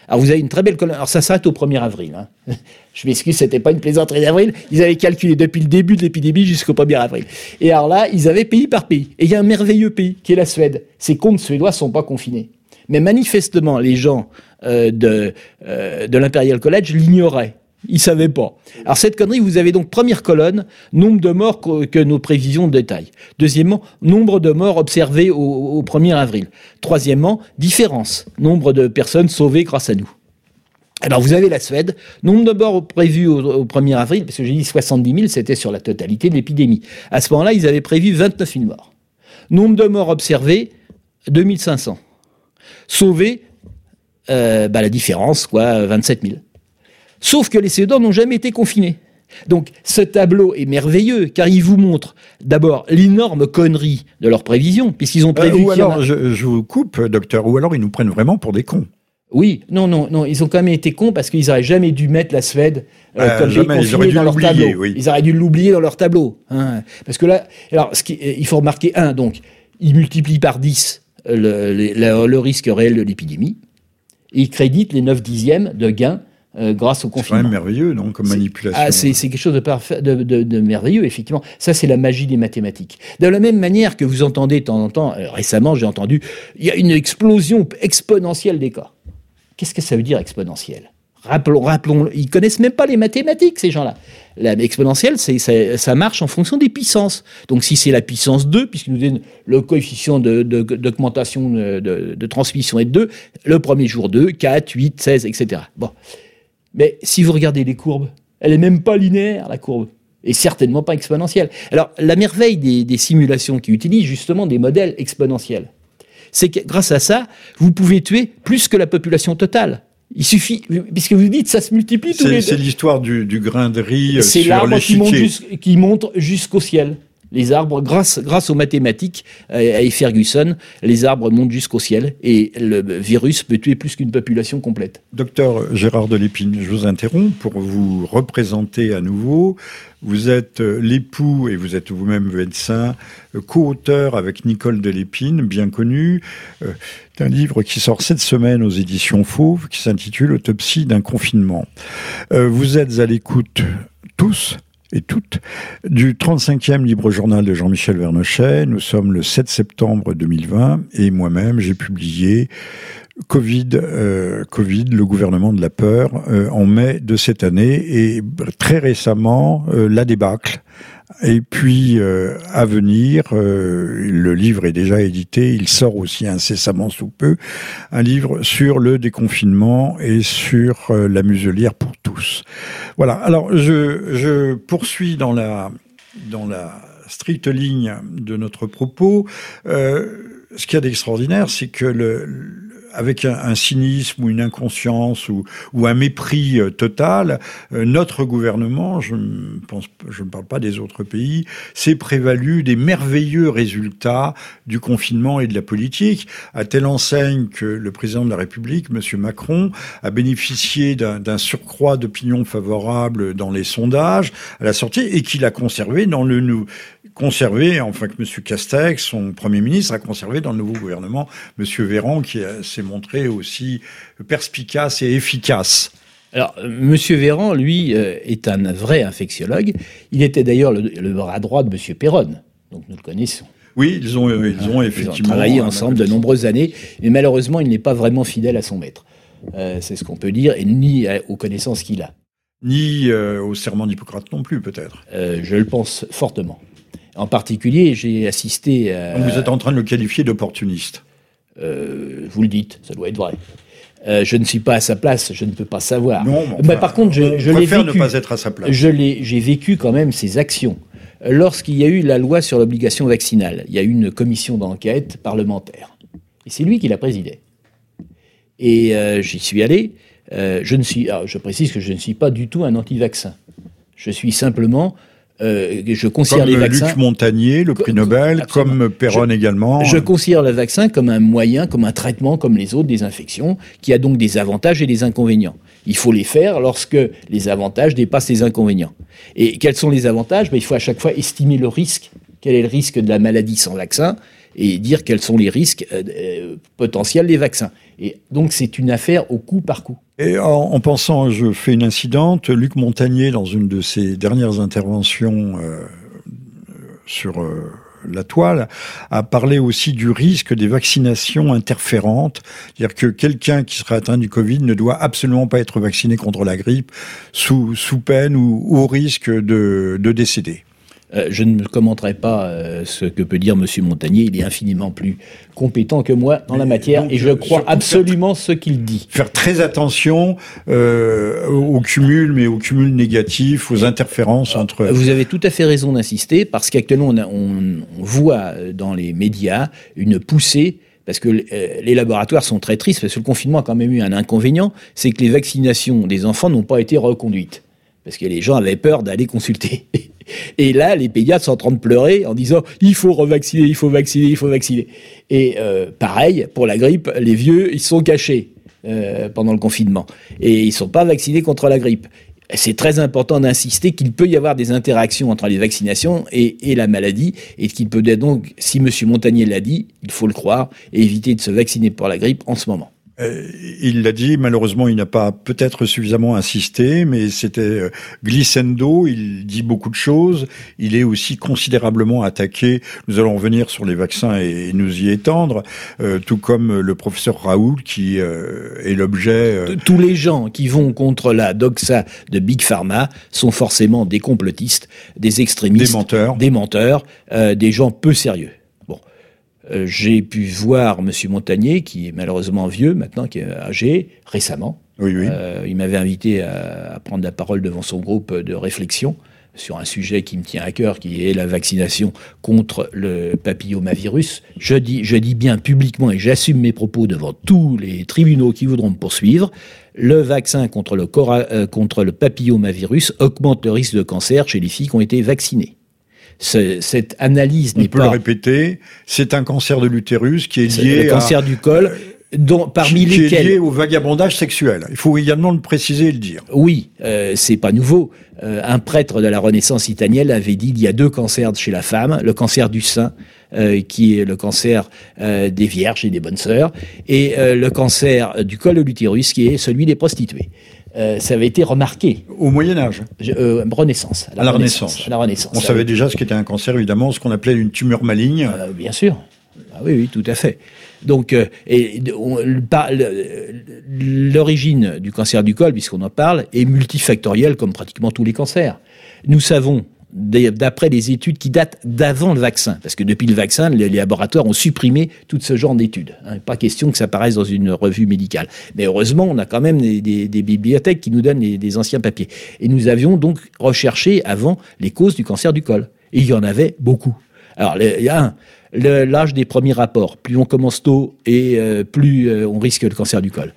S2: Alors vous avez une très belle colonne. Alors ça s'arrête au 1er avril. Hein. Je m'excuse, c'était pas une plaisanterie d'avril. Ils avaient calculé depuis le début de l'épidémie jusqu'au 1er avril. Et alors là, ils avaient pays par pays. Et il y a un merveilleux pays qui est la Suède. Ces comptes suédois sont pas confinés. Mais manifestement, les gens de, euh, de l'Imperial College l'ignoraient. Ils savaient pas. Alors cette connerie, vous avez donc première colonne, nombre de morts que, nos prévisions détaillent. Deuxièmement, nombre de morts observés au, 1er avril. Troisièmement, différence, nombre de personnes sauvées grâce à nous. Alors vous avez la Suède, nombre de morts prévus au, au 1er avril, parce que j'ai dit 70 000, c'était sur la totalité de l'épidémie. À ce moment-là, ils avaient prévu 29 000 morts. Nombre de morts observés, 2500. Sauvés, euh, bah, la différence, quoi, 27 000. Sauf que les Suédois n'ont jamais été confinés. Donc ce tableau est merveilleux car il vous montre d'abord l'énorme connerie de leurs prévisions, puisqu'ils ont euh, prévu.
S1: ou alors, je, vous coupe, docteur, ou alors ils nous prennent vraiment pour des cons.
S2: Oui, non, non, non, ils ont quand même été cons parce qu'ils n'auraient jamais dû mettre la Suède
S1: euh, comme jamais, ils auraient dû dans leur tableau.
S2: Ils auraient dû l'oublier dans leur tableau. Hein. Parce que là, alors, ce qui, il faut remarquer, un, donc, ils multiplient par 10 le, le risque réel de l'épidémie il crédite les 9 dixièmes de gains euh, grâce au confinement.
S1: C'est quand même merveilleux, non, comme manipulation.
S2: Ah, c'est quelque chose de, parfait, de, merveilleux, effectivement. Ça, c'est la magie des mathématiques. De la même manière que vous entendez de temps en temps, euh, récemment, j'ai entendu, il y a une explosion exponentielle des cas. Qu'est-ce que ça veut dire exponentielle? Rappelons, rappelons, ils connaissent même pas les mathématiques, ces gens-là. La exponentielle, c'est, ça, marche en fonction des puissances. Donc, si c'est la puissance 2, puisqu'il nous le coefficient d'augmentation de, de, transmission est de 2, le premier jour 2, 4, 8, 16, etc. Bon. Mais si vous regardez les courbes, elle est même pas linéaire, la courbe. Et certainement pas exponentielle. Alors, la merveille des, des simulations qui utilisent justement des modèles exponentiels, c'est que grâce à ça, vous pouvez tuer plus que la population totale. Il suffit, puisque vous dites, ça se multiplie tous les
S1: C'est l'histoire du, grain de riz
S2: euh, C'est l'arbre qui monte jusqu'au ciel. Les arbres, grâce, aux mathématiques euh, et Ferguson, les arbres montent jusqu'au ciel et le virus peut tuer plus qu'une population complète.
S1: Docteur Gérard Delépine, je vous interromps pour vous représenter à nouveau. Vous êtes euh, l'époux, et vous êtes vous-même médecin, euh, co-auteur avec Nicole Delépine, bien connue, d'un livre qui sort cette semaine aux éditions Fauve, qui s'intitule Autopsie d'un confinement. Vous êtes à l'écoute tous et toutes du 35e Libre Journal de Jean-Michel Vernochet. Nous sommes le 7 septembre 2020 et moi-même j'ai publié Covid, euh, Covid, le gouvernement de la peur, euh, en mai de cette année et très récemment euh, la débâcle et puis euh, à venir, euh, le livre est déjà édité, il sort aussi incessamment sous peu, un livre sur le déconfinement et sur euh, la muselière pour tous. Voilà. Alors je, je poursuis dans la dans la stricte ligne de notre propos. ce qu'il y a d'extraordinaire, c'est que le, avec un, cynisme ou une inconscience ou, ou un mépris euh, total, euh, notre gouvernement, je pense, je ne parle pas des autres pays, s'est prévalu des merveilleux résultats du confinement et de la politique, à telle enseigne que le président de la République, M. Macron, a bénéficié d'un surcroît d'opinion favorable dans les sondages à la sortie et qu'il a conservé dans le conservé, enfin que M. Castex, son Premier ministre, a conservé dans le nouveau gouvernement M. Véran, qui s'est montré aussi perspicace et efficace.
S2: Alors, M. Véran, lui, euh, est un vrai infectiologue. Il était d'ailleurs le, bras droit de M. Perron, donc nous le connaissons.
S1: Oui, ils ont, ils ont effectivement
S2: travaillé ensemble de nombreuses années, mais malheureusement, il n'est pas vraiment fidèle à son maître. Euh, c'est ce qu'on peut dire, et ni aux connaissances qu'il a.
S1: Ni euh, au serment d'Hippocrate non plus, peut-être.
S2: je le pense fortement. En particulier, j'ai assisté à...
S1: vous êtes en train de le qualifier d'opportuniste
S2: euh, Vous le dites, ça doit être vrai. Euh, je ne suis pas à sa place, je ne peux pas savoir.
S1: Non,
S2: mais par contre, je, je l'ai vécu.
S1: ne pas être à sa place.
S2: Je j'ai vécu quand même ses actions. Lorsqu'il y a eu la loi sur l'obligation vaccinale, il y a eu une commission d'enquête parlementaire. Et c'est lui qui la présidait. Et euh, j'y suis allé. Euh, je ne suis, je précise que je ne suis pas du tout un anti-vaccin. Je suis simplement euh, je considère
S1: les
S2: vaccins.
S1: Luc Montagnier, le prix Nobel, comme Perron également.
S2: Je considère le vaccin comme un moyen, comme un traitement, comme les autres des infections, qui a donc des avantages et des inconvénients. Il faut les faire lorsque les avantages dépassent les inconvénients. Et quels sont les avantages? Ben, Il faut à chaque fois estimer le risque. Quel est le risque de la maladie sans vaccin? Et dire quels sont les risques euh, euh, potentiels des vaccins. Et donc c'est une affaire au coup par coup.
S1: Et en, pensant, je fais une incidente, Luc Montagnier, dans une de ses dernières interventions euh, sur la toile, a parlé aussi du risque des vaccinations interférentes, c'est-à-dire que quelqu'un qui sera atteint du Covid ne doit absolument pas être vacciné contre la grippe sous, peine ou, au risque de décéder.
S2: Euh, je ne commenterai pas euh, ce que peut dire M. Montagnier. Il est infiniment plus compétent que moi dans la matière et je crois absolument ce qu'il dit.
S1: Faire très attention euh, au cumul, mais au cumul négatif, aux interférences entre.
S2: Vous avez tout à fait raison d'insister parce qu'actuellement on, on, voit dans les médias une poussée parce que les laboratoires sont très tristes, parce que le confinement a quand même eu un inconvénient, c'est que les vaccinations des enfants n'ont pas été reconduites parce que les gens avaient peur d'aller consulter. Et là, les pédiatres sont en train de pleurer en disant il faut revacciner, il faut vacciner, il faut vacciner. Et euh, pareil, pour la grippe, les vieux, ils sont cachés euh, pendant le confinement. Et ils ne sont pas vaccinés contre la grippe. C'est très important d'insister qu'il peut y avoir des interactions entre les vaccinations et, la maladie, et qu'il peut donc, si M. Montagnier l'a dit, il faut le croire, éviter de se vacciner pour la grippe en ce moment.
S1: Euh, il l'a dit, malheureusement, il n'a pas peut-être suffisamment insisté, mais c'était euh, glissando, il dit beaucoup de choses, il est aussi considérablement attaqué. Nous allons revenir sur les vaccins et, nous y étendre, euh, tout comme le professeur Raoul qui est l'objet...
S2: Tous les gens qui vont contre la doxa de Big Pharma sont forcément des complotistes, des extrémistes,
S1: des menteurs,
S2: des, menteurs, des gens peu sérieux. Euh, j'ai pu voir M. Montagnier, qui est malheureusement vieux maintenant, qui est âgé, récemment.
S1: Oui, oui. Euh,
S2: il m'avait invité à, prendre la parole devant son groupe de réflexion sur un sujet qui me tient à cœur, qui est la vaccination contre le papillomavirus. Je dis, je dis bien publiquement et j'assume mes propos devant tous les tribunaux qui voudront me poursuivre. Le vaccin contre le, euh, contre le papillomavirus augmente le risque de cancer chez les filles qui ont été vaccinées cette analyse n'est
S1: pas... On peut le répéter, c'est un cancer de l'utérus qui est lié
S2: le cancer du col. Euh, dont, parmi
S1: qui
S2: lesquels...
S1: est lié au vagabondage sexuel. Il faut également le préciser et le dire.
S2: Oui, euh, c'est pas nouveau. Euh, un prêtre de la Renaissance italienne avait dit il y a deux cancers chez la femme, le cancer du sein, euh, qui est le cancer des vierges et des bonnes sœurs, et le cancer du col de l'utérus, qui est celui des prostituées. Euh, ça avait été remarqué.
S1: Au Moyen Âge
S2: euh, Renaissance.
S1: À la, Renaissance.
S2: la Renaissance.
S1: On savait déjà ce qu'était un cancer, évidemment, ce qu'on appelait une tumeur maligne.
S2: Euh, bien sûr. Ah oui, oui, tout à fait. Donc, l'origine du cancer du col, puisqu'on en parle, est multifactorielle comme pratiquement tous les cancers. Nous savons d'après les études qui datent d'avant le vaccin. Parce que depuis le vaccin, les laboratoires ont supprimé tout ce genre d'études. Hein. Pas question que ça apparaisse dans une revue médicale. Mais heureusement, on a quand même des, bibliothèques qui nous donnent des anciens papiers. Et nous avions donc recherché avant les causes du cancer du col. Et il y en avait beaucoup. Alors, il y a un, l'âge des premiers rapports. Plus on commence tôt et euh, plus euh, on risque le cancer du col.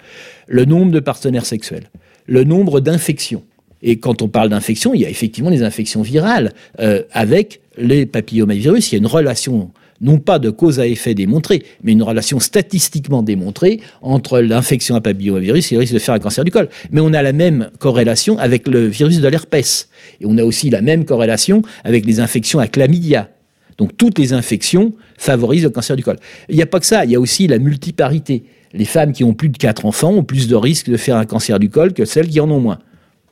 S2: Le nombre de partenaires sexuels. Le nombre d'infections. Et quand on parle d'infections, il y a effectivement des infections virales euh, avec les papillomavirus. Il y a une relation non pas de cause à effet démontrée, mais une relation statistiquement démontrée entre l'infection à papillomavirus et le risque de faire un cancer du col. Mais on a la même corrélation avec le virus de l'herpès. Et on a aussi la même corrélation avec les infections à chlamydia. Donc toutes les infections favorisent le cancer du col. Il n'y a pas que ça, il y a aussi la multiparité. Les femmes qui ont plus de 4 enfants ont plus de risques de faire un cancer du col que celles qui en ont moins.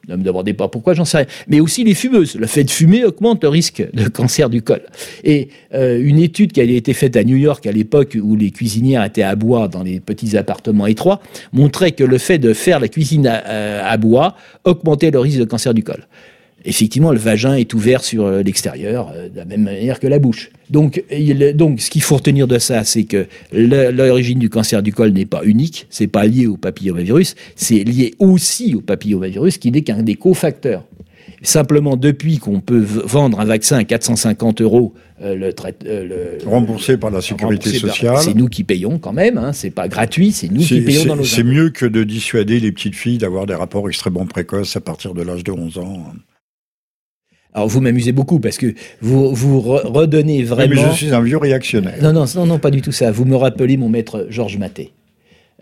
S2: Ne me demandez pas pourquoi, j'en sais rien. Mais aussi les fumeuses. Le fait de fumer augmente le risque de cancer du col. Et euh, une étude qui a été faite à New York à l'époque où les cuisinières étaient à bois dans les petits appartements étroits montrait que le fait de faire la cuisine à bois augmentait le risque de cancer du col effectivement, le vagin est ouvert sur euh, l'extérieur, euh, de la même manière que la bouche. Donc, donc ce qu'il faut retenir de ça, c'est que l'origine du cancer du col n'est pas unique, c'est pas lié au papillomavirus, c'est lié aussi au papillomavirus, qui n'est qu'un des cofacteurs. Simplement, depuis qu'on peut vendre un vaccin à 450 euros, euh,
S1: le, remboursé par la sécurité sociale,
S2: c'est nous qui payons quand même. Hein, c'est pas gratuit, c'est nous qui payons dans nos.
S1: C'est mieux que de dissuader les petites filles d'avoir des rapports extrêmement précoces à partir de l'âge de 11 ans.
S2: Alors vous m'amusez beaucoup parce que vous, vous redonnez vraiment.
S1: mais je suis un vieux réactionnaire.
S2: Non, non, non, non, pas du tout ça. Vous me rappelez mon maître Georges Maté.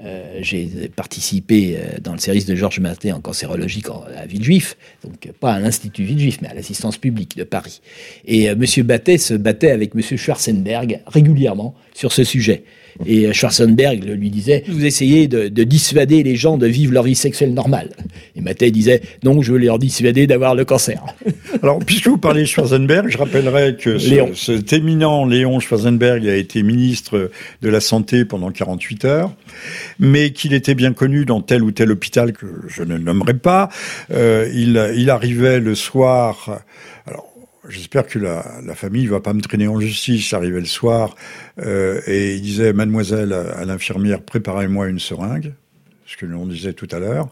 S2: Euh, j'ai participé euh, dans le service de Georges Maté en cancérologie à Villejuif, donc pas à l'Institut Villejuif, mais à l'assistance publique de Paris. Et M. Euh, Monsieur Maté se battait avec M. Schwarzenberg régulièrement sur ce sujet. Et Schwarzenberg lui disait Vous essayez de, dissuader les gens de vivre leur vie sexuelle normale. Et Mattei disait Non, je veux leur dissuader d'avoir le cancer.
S1: Alors, puisque vous parlez de Schwarzenberg, je rappellerai que ce, cet éminent Léon Schwarzenberg a été ministre de la Santé pendant 48 heures, mais qu'il était bien connu dans tel ou tel hôpital que je ne nommerai pas. Euh, il, il arrivait le soir. Alors, J'espère que la, famille va pas me traîner en justice. J'arrivais le soir euh, et il disait, mademoiselle, à l'infirmière, préparez-moi une seringue ce que l'on disait tout à l'heure,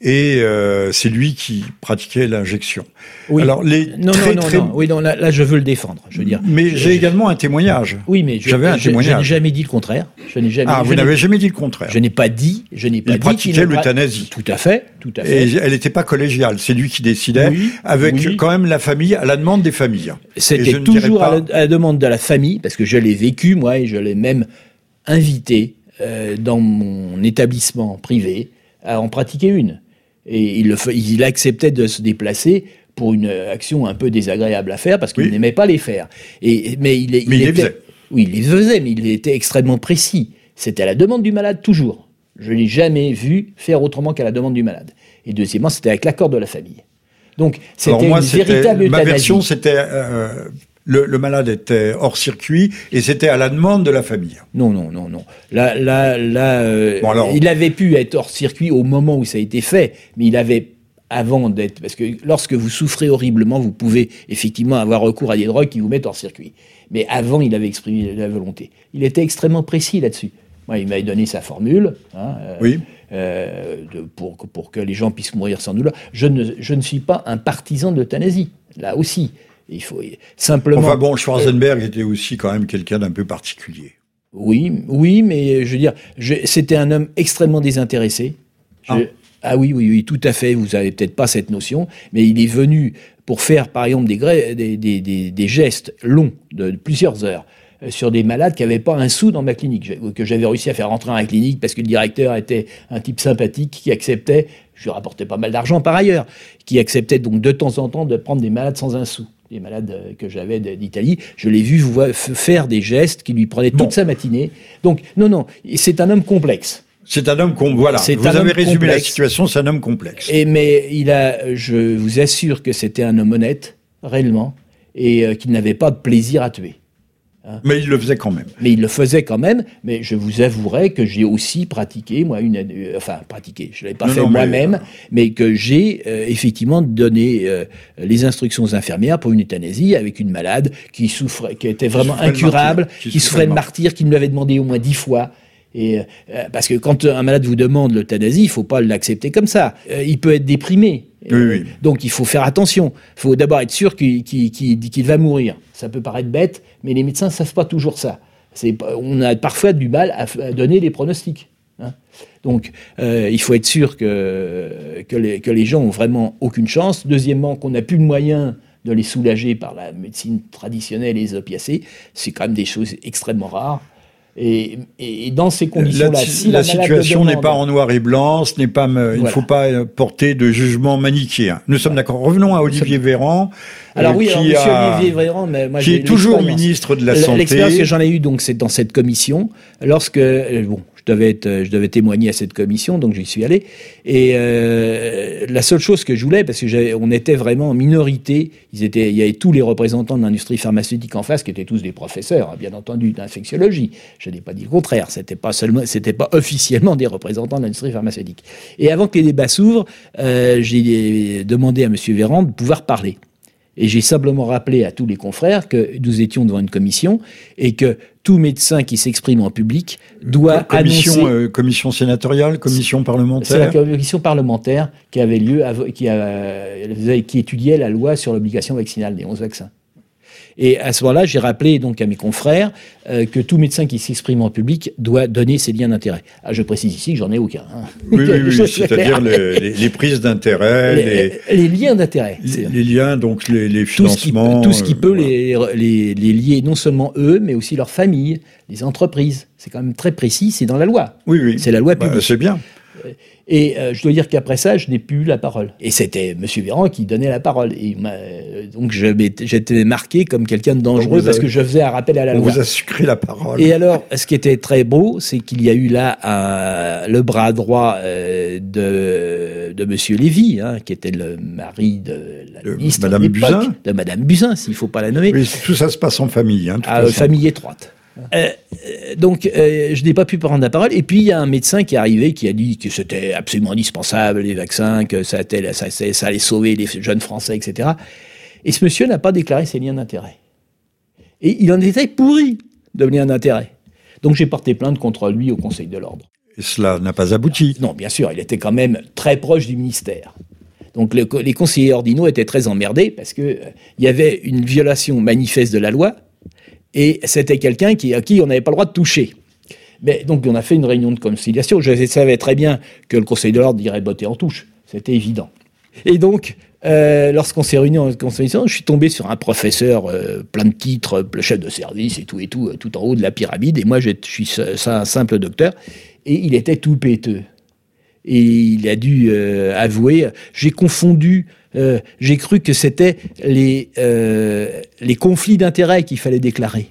S1: et euh, c'est lui qui pratiquait l'injection.
S2: Oui. Alors les non, non, non, non, oui, non, là, je veux le défendre. Je veux dire.
S1: Mais j'ai également un témoignage.
S2: Oui, mais j'avais un témoignage. Je n'ai jamais dit le contraire. Je n'ai jamais.
S1: Ah, vous n'avez jamais dit le contraire.
S2: Je n'ai pas dit. Je n'ai pas
S1: il pratiquait l'euthanasie.
S2: Tout à fait, tout à fait.
S1: Et elle n'était pas collégiale. C'est lui qui décidait, avec quand même la famille, à la demande des familles.
S2: C'était toujours à la demande de la famille, parce que je l'ai vécu moi et je l'ai même invité euh, dans mon établissement privé à en pratiquer une. Et il, le, il acceptait de se déplacer pour une action un peu désagréable à faire parce qu'il n'aimait pas les faire. Et, mais il,
S1: il, les faisait.
S2: Oui, il les faisait, mais il était extrêmement précis. C'était à la demande du malade toujours. Je ne l'ai jamais vu faire autrement qu'à la demande du malade. Et deuxièmement, c'était avec l'accord de la famille. Donc, c'était une véritable
S1: Ma version, c'était euh, le, malade était hors circuit et c'était à la demande de la famille.
S2: Non, non, non, non. Là, là, là euh, il avait pu être hors circuit au moment où ça a été fait, mais il avait avant d'être parce que lorsque vous souffrez horriblement, vous pouvez effectivement avoir recours à des drogues qui vous mettent hors circuit. Mais avant, il avait exprimé la volonté. Il était extrêmement précis là-dessus. Moi, il m'avait donné sa formule. Hein,
S1: euh, oui.
S2: Euh, pour, pour que les gens puissent mourir sans douleur. Je ne, je ne suis pas un partisan d'euthanasie, là aussi. Il faut simplement.
S1: Enfin bon, Schwarzenberg était aussi quand même quelqu'un d'un peu particulier.
S2: Oui, oui, mais je veux dire, c'était un homme extrêmement désintéressé. ah. ah. oui, oui, oui, tout à fait. Vous avez peut-être pas cette notion, mais il est venu pour faire, par exemple, des, des, des, des gestes longs de, plusieurs heures euh, sur des malades qui n'avaient pas un sou dans ma clinique, que j'avais réussi à faire rentrer dans la clinique parce que le directeur était un type sympathique qui acceptait, je lui rapportais pas mal d'argent par ailleurs, qui acceptait donc de temps en temps de prendre des malades sans un sou les malades euh, que j'avais d'Italie, je l'ai vu faire des gestes qui lui prenaient toute sa matinée. Donc, non, non, c'est un homme complexe.
S1: C'est un homme complexe. Voilà, vous avez résumé la situation, c'est un homme complexe.
S2: Et, mais il a, je vous assure que c'était un homme honnête, réellement, et euh, qu'il n'avait pas de plaisir à tuer.
S1: Hein. Mais il le faisait quand même.
S2: Mais il le faisait quand même. Mais je vous avouerai que j'ai aussi pratiqué, moi, une, euh, enfin, pratiqué, je ne l'ai pas fait moi-même, mais... que j'ai euh, effectivement donné euh, les instructions aux infirmières pour une euthanasie avec une malade qui souffrait, qui était vraiment incurable, qui, souffrait de martyr, qui nous l'avait demandé au moins dix fois. Et parce que quand un malade vous demande l'euthanasie, il faut pas l'accepter comme ça. il peut être déprimé, Donc il faut faire attention. Il faut d'abord être sûr qu'il va mourir. Ça peut paraître bête, mais les médecins ne savent pas toujours ça. On a parfois du mal à, donner des pronostics. Hein. Donc, euh, il faut être sûr que, que les, que, les, gens ont vraiment aucune chance. Deuxièmement, qu'on n'a plus de moyens de les soulager par la médecine traditionnelle et les opiacés. C'est quand même des choses extrêmement rares. Et, dans ces conditions-là,
S1: si la, situation n'est pas en noir et blanc, ce n'est pas, il ne faut pas euh, porter de jugement manichéen. Nous sommes d'accord. Revenons à Olivier Véran.
S2: Alors euh, oui, qui, Olivier Véran, mais moi,
S1: qui est toujours ministre de la Santé.
S2: L'expérience que j'en ai eue, donc, c'est dans cette commission, lorsque, euh, bon, je devais, être, je devais témoigner à cette commission, donc j'y suis allé. Et euh, la seule chose que je voulais, parce que on était vraiment en minorité, il y avait tous les représentants de l'industrie pharmaceutique en face, qui étaient tous des professeurs, hein, bien entendu, d'infectiologie. Je n'ai pas dit le contraire. C'était pas pas officiellement des représentants de l'industrie pharmaceutique. Et avant que les débats s'ouvrent, euh, j'ai demandé à M. Véran de pouvoir parler. Et j'ai simplement rappelé à tous les confrères que nous étions devant une commission et que tout médecin qui s'exprime en public doit
S1: commission,
S2: annoncer...
S1: Euh, commission sénatoriale, commission parlementaire
S2: C'est la commission parlementaire qui avait lieu, qui, a, qui étudiait la loi sur l'obligation vaccinale des 11 vaccins. Et à ce moment-là, j'ai rappelé donc à mes confrères euh, que tout médecin qui s'exprime en public doit donner ses liens d'intérêt. Ah, je précise ici que j'en ai aucun. Hein.
S1: Oui, oui, oui c'est-à-dire les, prises d'intérêt,
S2: les, liens d'intérêt.
S1: Les, liens, donc les, financements.
S2: Tout ce qui peut, euh, les, lier, non seulement eux, mais aussi leur famille, les entreprises. C'est quand même très précis, c'est dans la loi.
S1: Oui, oui.
S2: C'est la loi bah, publique.
S1: c'est bien.
S2: Et euh, je dois dire qu'après ça, je n'ai plus eu la parole. Et c'était M. Véran qui donnait la parole. Et donc j'étais marqué comme quelqu'un de dangereux parce que je faisais un rappel à la loi.
S1: On vous a sucré la parole.
S2: Et alors, ce qui était très beau, c'est qu'il y a eu là le bras droit euh, de, de M. Lévy, hein, qui était le mari de la ministre
S1: Madame Buzyn.
S2: de Madame Buzyn, s'il ne faut pas la nommer.
S1: Oui, tout ça se passe en famille. Hein,
S2: ah, famille étroite. Euh, donc, euh, je n'ai pas pu prendre la parole. Et puis, il y a un médecin qui est arrivé qui a dit que c'était absolument indispensable, les vaccins, que ça, ça, allait sauver les jeunes Français, etc. Et ce monsieur n'a pas déclaré ses liens d'intérêt. Et il en était pourri de liens d'intérêt. Donc, j'ai porté plainte contre lui au Conseil de l'Ordre.
S1: Et cela n'a pas abouti
S2: Non, bien sûr, il était quand même très proche du ministère. Donc les conseillers ordinaux étaient très emmerdés parce qu'il euh, y avait une violation manifeste de la loi, et c'était quelqu'un à qui on n'avait pas le droit de toucher. Mais, donc on a fait une réunion de conciliation. Je savais très bien que le Conseil de l'ordre dirait botter en touche. C'était évident. Et donc, euh, lorsqu'on s'est réunis en conciliation, je suis tombé sur un professeur euh, plein de titres, le chef de service et tout et tout, euh, tout en haut de la pyramide. Et moi, je suis un simple docteur. Et il était tout péteux. Et il a dû avouer, j'ai confondu euh, j'ai cru que c'était les, euh, les conflits d'intérêts qu'il fallait déclarer.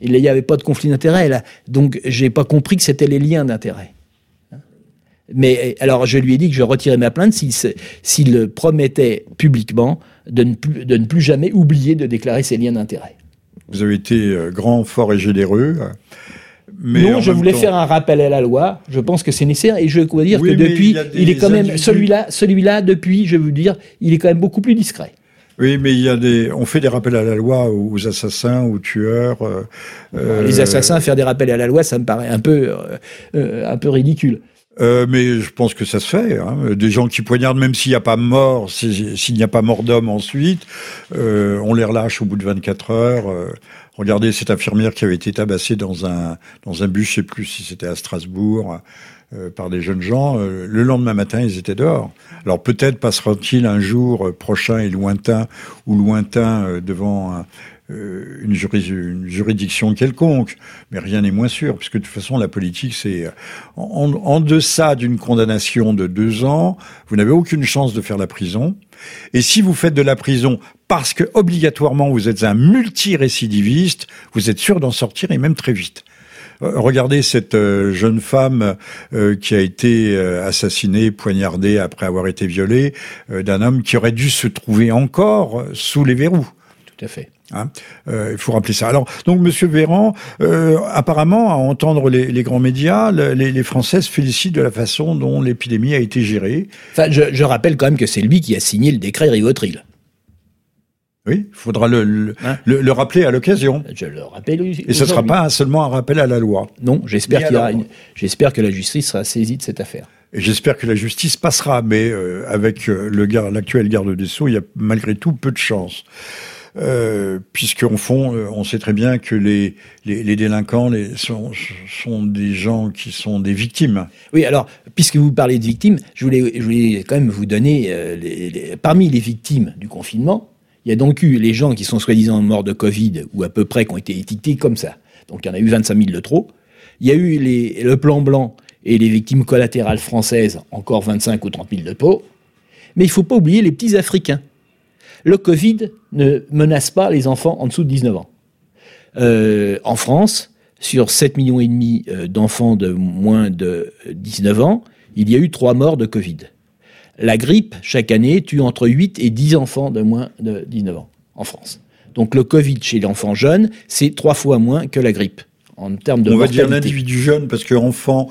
S2: Il n'y avait pas de conflit d'intérêts là, donc j'ai pas compris que c'était les liens d'intérêt. Mais alors je lui ai dit que je retirais ma plainte s'il promettait publiquement de ne, plus, de ne plus jamais oublier de déclarer ses liens d'intérêt.
S1: Vous avez été euh, grand, fort et généreux
S2: non, je voulais faire un rappel à la loi. Je pense que c'est nécessaire et je veux dire que depuis, il, est quand même celui-là, celui-là depuis, je veux dire, il est quand même beaucoup plus discret.
S1: Oui, mais il y a des, on fait des rappels à la loi aux assassins, aux tueurs. Euh,
S2: euh, les assassins faire des rappels à la loi, ça me paraît un peu, euh, un peu ridicule.
S1: Mais je pense que ça se fait. Hein. Des gens qui poignardent, même s'il n'y a pas mort, s'il n'y a pas mort d'homme ensuite, on les relâche au bout de 24 heures. Regardez cette infirmière qui avait été tabassée dans un, dans un bus, je sais plus si c'était à Strasbourg, euh, par des jeunes gens. Euh, le lendemain matin, ils étaient dehors. Alors peut-être passera-t-il un jour prochain et lointain, ou lointain euh, une, une, juridiction quelconque, mais rien n'est moins sûr, puisque de toute façon, la politique, c'est en, en deçà d'une condamnation de deux ans, vous n'avez aucune chance de faire la prison. Et si vous faites de la prison parce que obligatoirement vous êtes un multirécidiviste, vous êtes sûr d'en sortir et même très vite. Euh, regardez cette euh, jeune femme euh, qui a été assassinée, poignardée après avoir été violée d'un homme qui aurait dû se trouver encore sous les verrous.
S2: Tout à fait.
S1: Hein il faut rappeler ça. Alors, donc, Monsieur Véran, apparemment, à entendre les, grands médias, les, les, Français se félicitent de la façon dont l'épidémie a été gérée.
S2: Enfin, je, je rappelle quand même que c'est lui qui a signé le décret Rivotril.
S1: Oui, il faudra le, hein le, rappeler à l'occasion.
S2: Je le rappelle.
S1: Et ce ne sera pas seulement un rappel à la loi.
S2: Non, j'espère qu'il y j'espère que la justice sera saisie de cette affaire.
S1: J'espère que la justice passera, mais avec le l'actuel garde des Sceaux, il y a malgré tout peu de chance. Euh, puisqu'en fond, euh, on sait très bien que les, les, délinquants sont, sont, des gens qui sont des victimes.
S2: Oui, alors, puisque vous parlez de victimes, je voulais, je voulais quand même vous donner, euh, parmi les victimes du confinement, il y a donc eu les gens qui sont soi-disant morts de Covid, ou à peu près, qui ont été étiquetés comme ça. Donc il y en a eu 25 000 de trop. Il y a eu le plan blanc et les victimes collatérales françaises, encore 25 ou 30 000 de trop. Mais il ne faut pas oublier les petits Africains le Covid ne menace pas les enfants en dessous de 19 ans. Euh, en France, sur 7,5 millions et demi euh, d'enfants de moins de 19 ans, il y a eu 3 morts de Covid. La grippe, chaque année, tue entre 8 et 10 enfants de moins de 19 ans en France. Donc le Covid chez l'enfant jeune, c'est trois fois moins que la grippe en termes de
S1: On va dire l'individu jeune parce que enfant,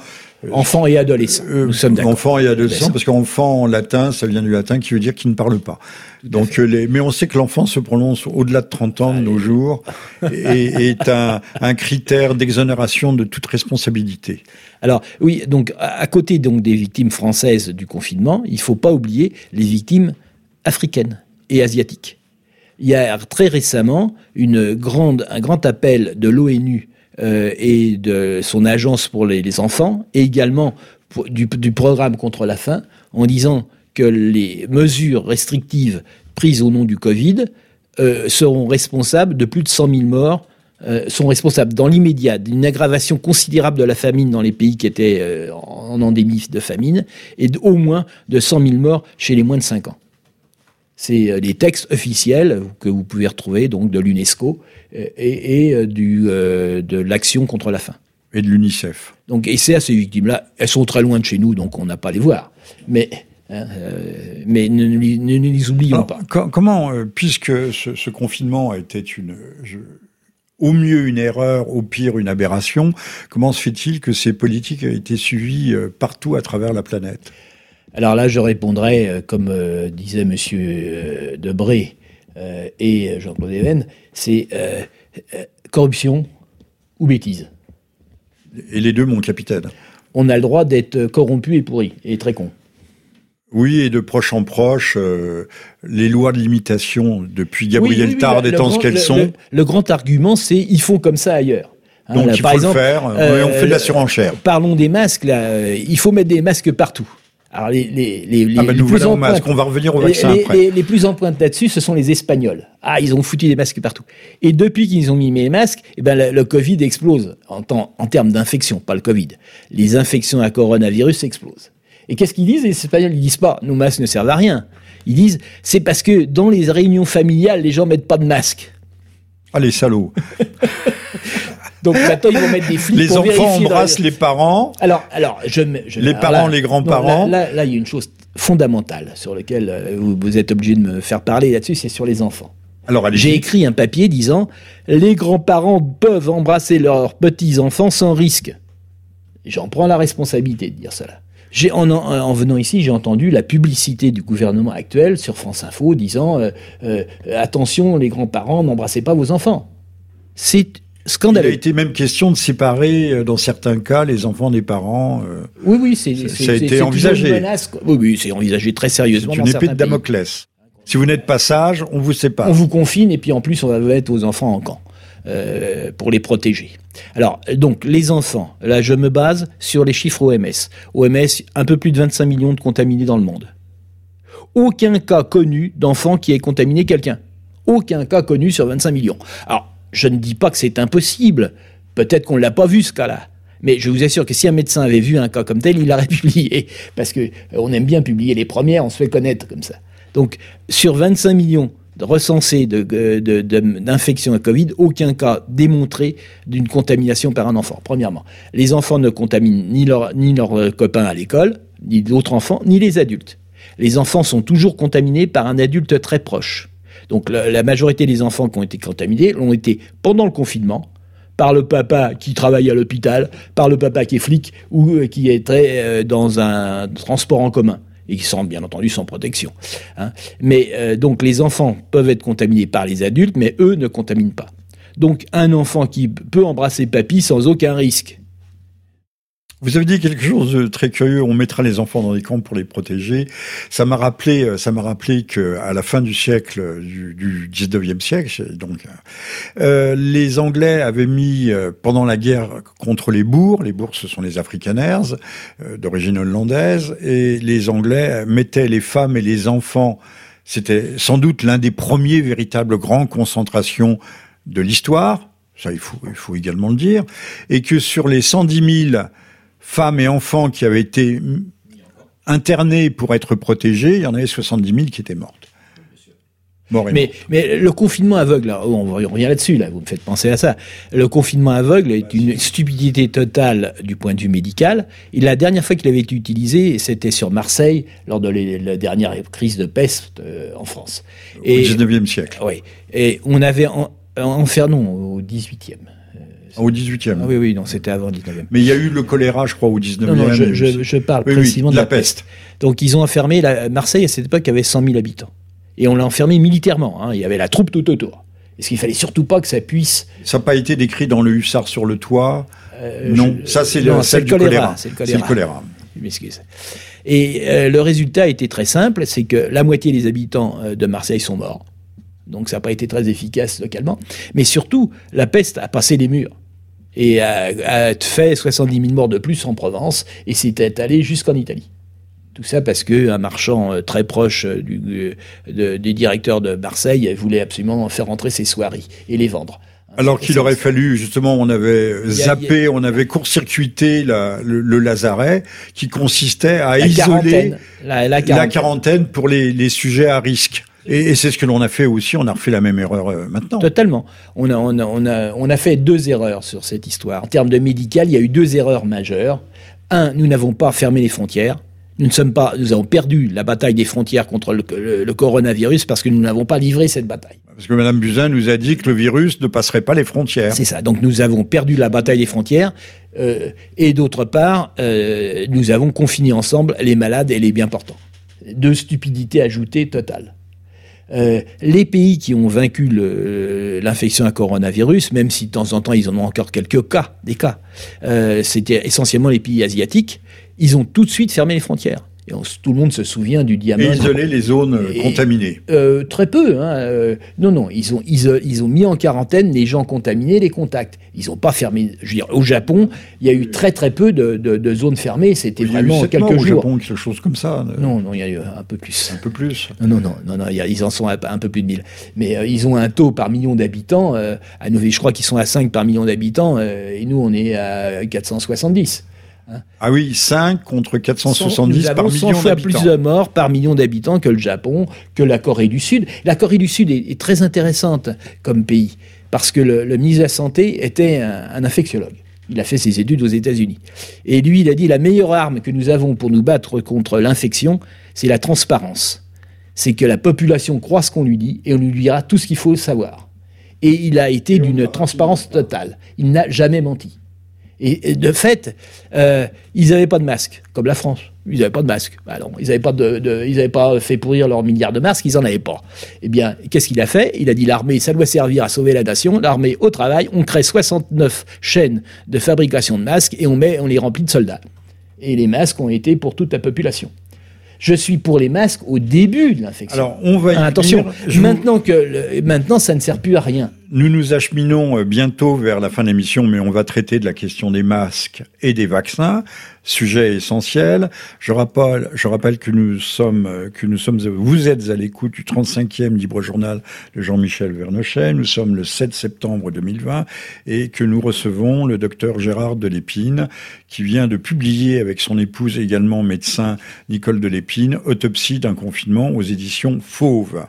S2: Enfant et adolescent. Euh, nous sommes d'accord.
S1: Enfant et adolescent, parce qu'enfant en latin, ça vient du latin qui veut dire qui ne parle pas. Donc, euh, les, mais on sait que l'enfant se prononce au-delà de 30 ans de nos jours et est un, un critère d'exonération de toute responsabilité.
S2: Alors oui, donc à côté donc des victimes françaises du confinement, il faut pas oublier les victimes africaines et asiatiques. Il y a très récemment une grande, un grand appel de l'ONU euh, et de son agence pour les, enfants, et également du, programme contre la faim, en disant que les mesures restrictives prises au nom du Covid euh, seront responsables de plus de 100 000 morts, euh, sont responsables dans l'immédiat d'une aggravation considérable de la famine dans les pays qui étaient en endémie de famine, et au moins de 100 000 morts chez les moins de 5 ans. C'est les textes officiels que vous pouvez retrouver donc de l'UNESCO et, euh, du, euh, de l'action contre la faim.
S1: Et de l'UNICEF.
S2: Donc, et c'est à ces victimes-là, elles sont très loin de chez nous, donc on n'a pas à les voir. Mais, hein, euh, mais ne, ne, les oublions pas.
S1: comment, puisque ce, confinement était une, au mieux une erreur, au pire une aberration, comment se fait-il que ces politiques aient été suivies partout à travers la planète?
S2: Alors là, je répondrai, comme disait Monsieur Debré, euh, et Jean-Claude Even, c'est euh, euh, corruption ou bêtise.
S1: Et les deux, mon capitaine.
S2: On a le droit d'être corrompu et pourri, et très con.
S1: Oui, et de proche en proche, les lois de limitation, depuis Gabriel Tard étant ce qu'elles sont.
S2: Le, grand argument, c'est ils font comme ça ailleurs.
S1: Hein, Donc il faut le faire, on fait de la surenchère.
S2: Parlons des masques, là, il faut mettre des masques partout. Alors les, les, les,
S1: ah ben, plus en pointe, on va revenir au vaccin
S2: après. Les, plus en pointe là-dessus, ce sont les Espagnols. Ah, ils ont foutu des masques partout. Et depuis qu'ils ont mis les masques, eh ben, le, Covid explose en, en termes d'infection, pas le Covid. Les infections à coronavirus explosent. Et qu'est-ce qu'ils disent Les Espagnols, ils disent pas, nos masques ne servent à rien. Ils disent, c'est parce que dans les réunions familiales, les gens mettent pas de masque.
S1: Ah, les salauds
S2: Donc maintenant, ils vont metêtre des flics
S1: les enfants embrassent les parents.
S2: Alors, alors, je,
S1: les parents, les grands-parents.
S2: Là, là, il y a une chose fondamentale sur laquelle euh, vous, êtes obligé de me faire parler là-dessus, c'est sur les enfants. Alors, j'ai écrit un papier disant les grands-parents peuvent embrasser leurs petits-enfants sans risque. J'en prends la responsabilité de dire cela. En, en, venant ici, j'ai entendu la publicité du gouvernement actuel sur France Info disant euh, euh, attention, les grands-parents, n'embrassez pas vos enfants. C'est scandaleux.
S1: Il a été même question de séparer, euh, dans certains cas, les enfants des parents.
S2: Euh, oui, oui, c'est,
S1: ça a été envisagé.
S2: oui, oui, c'est envisagé très sérieusement.
S1: C'est une épée de Damoclès. Si vous n'êtes pas sage, on vous sépare.
S2: On vous confine et puis en plus on va mettre aux enfants en camp euh, pour les protéger. Alors donc les enfants, là je me base sur les chiffres OMS. OMS, un peu plus de 25 millions de contaminés dans le monde. Aucun cas connu d'enfant qui ait contaminé quelqu'un. Aucun cas connu sur 25 millions. Alors je ne dis pas que c'est impossible. Peut-être qu'on ne l'a pas vu ce cas-là. Mais je vous assure que si un médecin avait vu un cas comme tel, il l'aurait publié. Parce qu'on euh, aime bien publier les premières, on se fait connaître comme ça. Donc, sur 25 millions recensés d'infections à Covid, aucun cas démontré d'une contamination par un enfant, premièrement. Les enfants ne contaminent ni ni leurs copains à l'école, ni d'autres enfants, ni les adultes. Les enfants sont toujours contaminés par un adulte très proche. Donc la, majorité des enfants qui ont été contaminés l'ont été pendant le confinement, par le papa qui travaille à l'hôpital, par le papa qui est flic ou euh, qui est euh, dans un transport en commun et qui sont bien entendu sans protection. Hein. Mais euh, donc les enfants peuvent être contaminés par les adultes, mais eux ne contaminent pas. Donc un enfant qui peut embrasser papy sans aucun risque.
S1: Vous avez dit quelque chose de très curieux. On mettra les enfants dans des camps pour les protéger. Ça m'a rappelé, euh, ça m'a rappelé que à la fin du siècle, du, du 19e siècle, donc, euh, les Anglais avaient mis euh, pendant la guerre contre les bourgs. Les bourgs, ce sont les Afrikaners euh, d'origine hollandaise, et les Anglais mettaient les femmes et les enfants. C'était sans doute l'un des premiers véritables grands concentrations de l'histoire. Ça, il faut, il faut également le dire. Et que sur les 110 000 femmes et enfants qui avaient été internés pour être protégés, il y en avait 70 000 qui étaient mortes.
S2: mais, mais, le confinement aveugle, on revient là-dessus, là, vous me faites penser à ça. Le confinement aveugle est une stupidité totale du point de vue médical. Et la dernière fois qu'il avait été utilisé, c'était sur Marseille, lors de la dernière crise de peste euh, en France.
S1: Et, au 19e siècle.
S2: Oui. Et on avait en, au 18e.
S1: Au 18e.
S2: Ah oui, oui, non, c'était avant le 19e.
S1: Mais il y a eu le choléra, je crois, au 19e.
S2: Non, non, je, je, je parle oui, précisément
S1: oui,
S2: de la,
S1: la peste.
S2: peste. Donc, ils ont enfermé la, Marseille, à cette époque, avait 100 000 habitants. Et on l'a enfermé militairement. Hein. Il y avait la troupe tout autour. Est-ce qu'il fallait surtout pas que ça puisse.
S1: Ça n'a pas été décrit dans le hussard sur le toit? Euh, Non, je... ça, c'est le,
S2: le, choléra. C'est le choléra.
S1: le choléra.
S2: Et euh, le résultat était très simple c'est que la moitié des habitants euh, de Marseille sont morts. Donc, ça n'a pas été très efficace localement. Mais surtout, la peste a passé les murs et a, a, fait 70 000 morts de plus en Provence et s'est allé jusqu'en Italie. Tout ça parce qu'un marchand euh, très proche du, de, du directeur de Marseille voulait absolument faire rentrer ses soieries et les vendre.
S1: Alors qu'il aurait fallu, justement, on avait zappé, a, a... on avait court-circuité le, le, lazaret, qui consistait à
S2: la
S1: isoler
S2: quarantaine, la, la, quarantaine.
S1: la, quarantaine. pour les, les sujets à risque. Et, et c'est ce que l'on a fait aussi, on a refait la même erreur euh, maintenant.
S2: Totalement. On a, on, a, on, a, on a fait deux erreurs sur cette histoire. En termes de médical, il y a eu deux erreurs majeures. Un, nous n'avons pas fermé les frontières. Nous ne sommes pas, nous avons perdu la bataille des frontières contre le, le, le coronavirus parce que nous n'avons pas livré cette bataille.
S1: Parce que Mme Buzyn nous a dit que le virus ne passerait pas les frontières.
S2: C'est ça. Donc nous avons perdu la bataille des frontières. Euh, et d'autre part, euh, nous avons confiné ensemble les malades et les bien portants. Deux stupidités ajoutées totales. Euh, les pays qui ont vaincu l'infection à coronavirus, même si de temps en temps ils en ont encore quelques cas, des cas, euh, c'était essentiellement les pays asiatiques, ils ont tout de suite fermé les frontières. Et on, tout le monde se souvient du diamant.
S1: Et isoler les zones et, contaminées.
S2: Euh, très peu. Hein, euh, non, non, ils ont, ils, ils, ont mis en quarantaine les gens contaminés, les contacts. Ils n'ont pas fermé. Je veux dire, au Japon, il y a eu très très peu de, de, de zones fermées. C'était vraiment quelques
S1: morts
S2: jours.
S1: Au Japon, quelque chose comme ça.
S2: Non, non, il y a eu un peu plus.
S1: Un peu plus.
S2: Non, non, non, non, non il y a, ils en sont à un peu plus de 1000. Mais euh, ils ont un taux par million d'habitants. Euh, à nous, je crois qu'ils sont à 5 par million d'habitants. et nous, on est à 470.
S1: Hein ah oui, 5 contre 470
S2: nous
S1: par
S2: avons 100
S1: million
S2: fois plus de morts par million d'habitants que le Japon, que la Corée du Sud. La Corée du Sud est, est très intéressante comme pays, parce que le, le, ministre de la Santé était un, un, infectiologue. Il a fait ses études aux États-Unis. Et lui, il a dit la meilleure arme que nous avons pour nous battre contre l'infection, c'est la transparence. C'est que la population croit ce qu'on lui dit et on lui dira tout ce qu'il faut savoir. Et il a été d'une transparence totale. Il n'a jamais menti. Et, et, de fait, euh, ils n'avaient pas de masque, comme la France. Ils n'avaient pas de masque. Bah non, ils n'avaient pas, de, de, ils avaient pas fait pourrir leurs milliards de masques, ils n'en avaient pas. Eh bien, qu'est-ce qu'il a fait? Il a dit l'armée, ça doit servir à sauver la nation. L'armée au travail, on crée 69 chaînes de fabrication de masques et on, met, on les remplit de soldats. Et les masques ont été pour toute la population. Je suis pour les masques au début de l'infection.
S1: Alors, on va y
S2: Attention, maintenant, que le, maintenant, ça ne sert plus à rien.
S1: Nous nous acheminons bientôt vers la fin de l'émission, mais on va traiter de la question des masques et des vaccins, sujet essentiel. Je rappelle, que nous sommes, que nous sommes, vous êtes à l'écoute du 35e libre journal de Jean-Michel Vernochet. Nous sommes le 7 septembre 2020 et que nous recevons le docteur Gérard Delépine, qui vient de publier avec son épouse également médecin Nicole Delépine, Autopsie d'un confinement aux éditions Fauve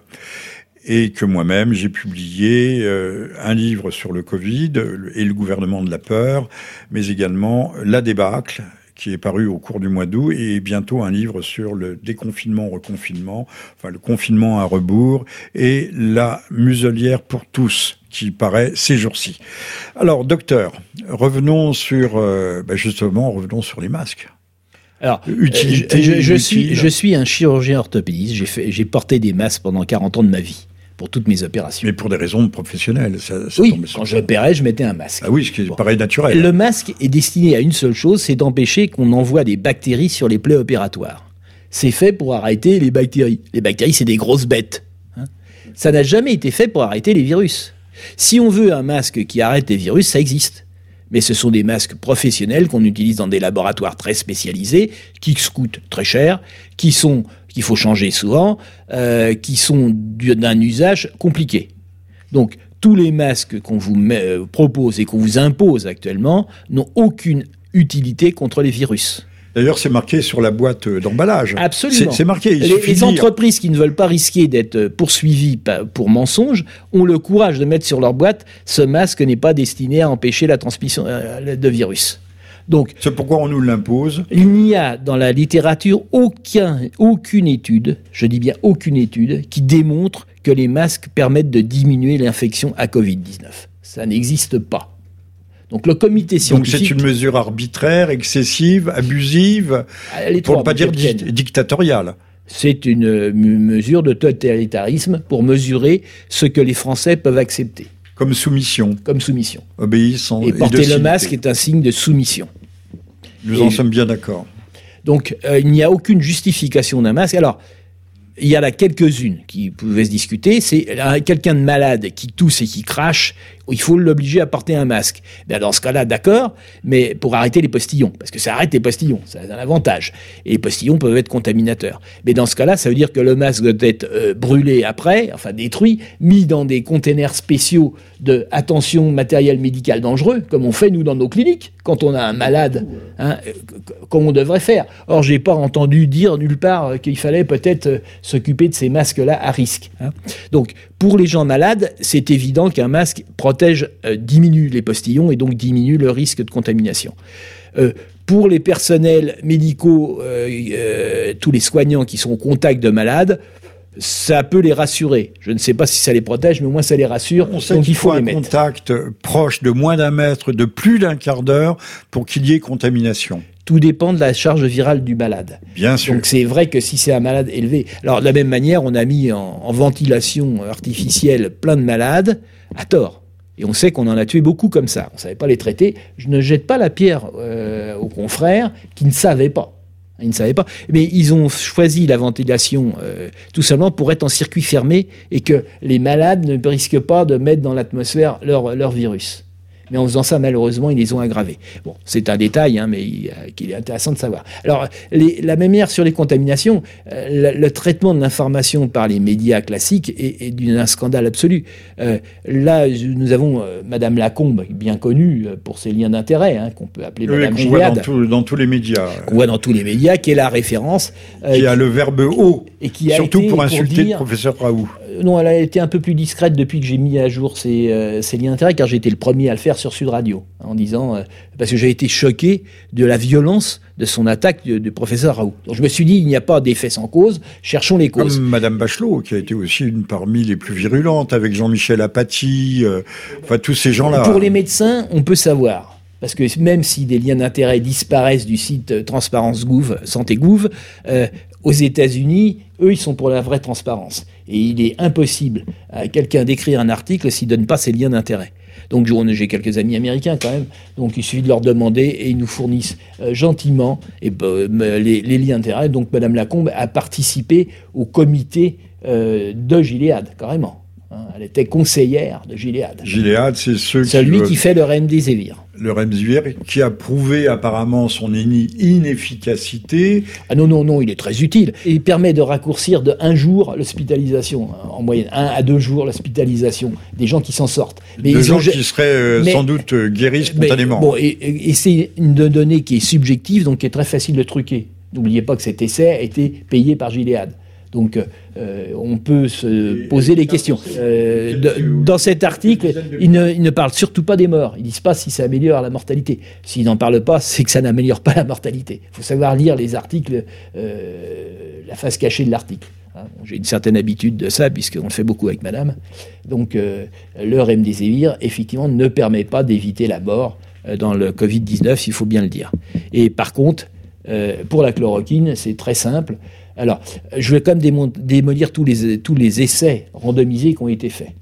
S1: et que moi-même j'ai publié euh, un livre sur le Covid et le gouvernement de la peur, mais également La débâcle qui est paru au cours du mois d'août et bientôt un livre sur le déconfinement reconfinement, enfin le confinement à rebours et la muselière pour tous qui paraît ces jours-ci. Alors docteur, revenons sur euh, ben justement revenons sur les masques.
S2: Alors, Utilité, je, je, je suis, je suis un chirurgien orthopédiste. J'ai porté des masques pendant 40 ans de ma vie pour toutes mes opérations.
S1: Mais pour des raisons professionnelles.
S2: oui, quand j'opérais, je mettais un masque.
S1: Ah oui, ce qui paraît naturel.
S2: Le masque est destiné à une seule chose, c'est d'empêcher qu'on envoie des bactéries sur les plaies opératoires. C'est fait pour arrêter les bactéries. Les bactéries, c'est des grosses bêtes. Hein. ça n'a jamais été fait pour arrêter les virus. Si on veut un masque qui arrête les virus, ça existe mais ce sont des masques professionnels qu'on utilise dans des laboratoires très spécialisés, qui coûtent très cher, qui sont qu'il faut changer souvent, euh, qui sont d'un usage compliqué. Donc tous les masques qu'on vous euh, propose et qu'on vous impose actuellement n'ont aucune utilité contre les virus.
S1: D'ailleurs, c'est marqué sur la boîte euh, d'emballage.
S2: Absolument.
S1: C'est marqué.
S2: les, entreprises qui ne veulent pas risquer d'être poursuivies pour mensonge ont le courage de mettre sur leur boîte ce masque n'est pas destiné à empêcher la transmission de virus.
S1: Donc, c'est pourquoi on nous l'impose.
S2: Il n'y a dans la littérature aucun, aucune étude, je dis bien aucune étude, qui démontre que les masques permettent de diminuer l'infection à Covid-19. Ça n'existe pas. Donc le comité scientifique.
S1: Donc c'est une mesure arbitraire, excessive, abusive, pour ne pas dire dictatoriale.
S2: C'est une mesure de totalitarisme pour mesurer ce que les Français peuvent accepter.
S1: Comme soumission.
S2: Comme soumission.
S1: Obéissant.
S2: Et, porter le masque est un signe de soumission.
S1: Nous en sommes bien d'accord.
S2: Donc euh, il n'y a aucune justification d'un masque. Alors il y en a quelques-unes qui pouvaient se discuter. C'est quelqu'un de malade qui tousse et qui crache, il faut l'obliger à porter un masque. Bien, dans ce cas-là, d'accord, mais pour arrêter les postillons, parce que ça arrête les postillons, ça a un avantage. Et les postillons peuvent être contaminateurs. Mais dans ce cas-là, ça veut dire que le masque doit être euh, brûlé après, enfin détruit, mis dans des containers spéciaux de attention matériel médical dangereux, comme on fait nous dans nos cliniques, quand on a un malade, hein, comme on devrait faire. Or, j'ai pas entendu dire nulle part qu'il fallait peut-être euh, s'occuper de ces masques-là à risque. Hein. Donc, pour les gens malades, c'est évident qu'un masque protège, euh, diminue les postillons et donc diminue le risque de contamination. Euh, pour les personnels médicaux, euh, tous les soignants qui sont au contact de malades, ça peut les rassurer. Je ne sais pas si ça les protège, mais au moins ça les rassure.
S1: On sait qu'il faut, un contact proche de moins d'un mètre, de plus d'un quart d'heure, pour qu'il y ait contamination.
S2: Tout dépend de la charge virale du malade.
S1: Bien sûr.
S2: Donc c'est vrai que si c'est un malade élevé. Alors de la même manière, on a mis en, ventilation artificielle plein de malades, à tort. Et on sait qu'on en a tué beaucoup comme ça. On ne savait pas les traiter. Je ne jette pas la pierre euh, aux confrères qui ne savaient pas. Ils ne savaient pas. Mais ils ont choisi la ventilation euh, tout simplement pour être en circuit fermé et que les malades ne risquent pas de mettre dans l'atmosphère leur, leur virus. Mais en faisant ça, malheureusement, ils les ont aggravés. Bon, c'est un détail, hein, mais qu'il est intéressant de savoir. Alors, la manière sur les contaminations, euh, le, traitement de l'information par les médias classiques est, d'un scandale absolu. Euh, là, nous avons Madame Lacombe, bien connue pour ses liens d'intérêt, hein, qu'on peut appeler Madame Gilead.
S1: Dans, dans, tous les médias.
S2: Qu'on voit dans tous les médias, qui est la référence.
S1: qui, a le verbe haut. Et qui a surtout pour insulter le professeur Raoult
S2: non, elle a été un peu plus discrète depuis que j'ai mis à jour ces, euh, liens d'intérêt, car j'ai été le premier à le faire sur Sud Radio, en disant, euh, parce que j'ai été choqué de la violence de son attaque du, professeur Raoult. Donc je me suis dit, il n'y a pas d'effet sans cause, cherchons les causes.
S1: Comme Madame Bachelot, qui a été aussi une parmi les plus virulentes, avec Jean-Michel Apathy, euh, enfin tous ces gens-là.
S2: Pour les médecins, on peut savoir. Parce que même si des liens d'intérêt disparaissent du site Transparence Gouv, Santé Gouv, aux États-Unis, eux, ils sont pour la vraie transparence. Et il est impossible à quelqu'un d'écrire un article s'il ne donne pas ses liens d'intérêt. Donc j'ai quelques amis américains quand même, donc il suffit de leur demander et ils nous fournissent euh, gentiment euh, les, liens d'intérêt. Donc Madame Lacombe a participé au comité euh, de Gilead, carrément. Hein, elle était conseillère de Gilead.
S1: Gilead, c'est ceux
S2: Celui qui, fait le remdesivir.
S1: Le remdesivir, qui a prouvé apparemment son inefficacité.
S2: Ah non, non, non, il est très utile. Il permet de raccourcir de un jour l'hospitalisation, hein, en moyenne, un à deux jours l'hospitalisation, des gens qui s'en sortent.
S1: Mais des gens qui seraient euh, sans doute euh, guéris spontanément.
S2: bon, et, et c'est une donnée qui est subjective, donc qui est très facile de truquer. N'oubliez pas que cet essai a été payé par Gilead. Donc euh, on peut se poser les questions. Euh, dans cet article, ils ne, parlent surtout pas des morts. Ils disent pas si ça améliore la mortalité. S'ils n'en parlent pas, c'est que ça n'améliore pas la mortalité. Il faut savoir lire les articles, euh, la face cachée de l'article. Hein. J'ai une certaine habitude de ça, puisqu'on le fait beaucoup avec madame. Donc, le remdesivir, effectivement, ne permet pas d'éviter la mort dans le Covid-19, il faut bien le dire. Et par contre, pour la chloroquine, c'est très simple. Alors, je vais quand même démolir tous les, essais randomisés qui ont été faits.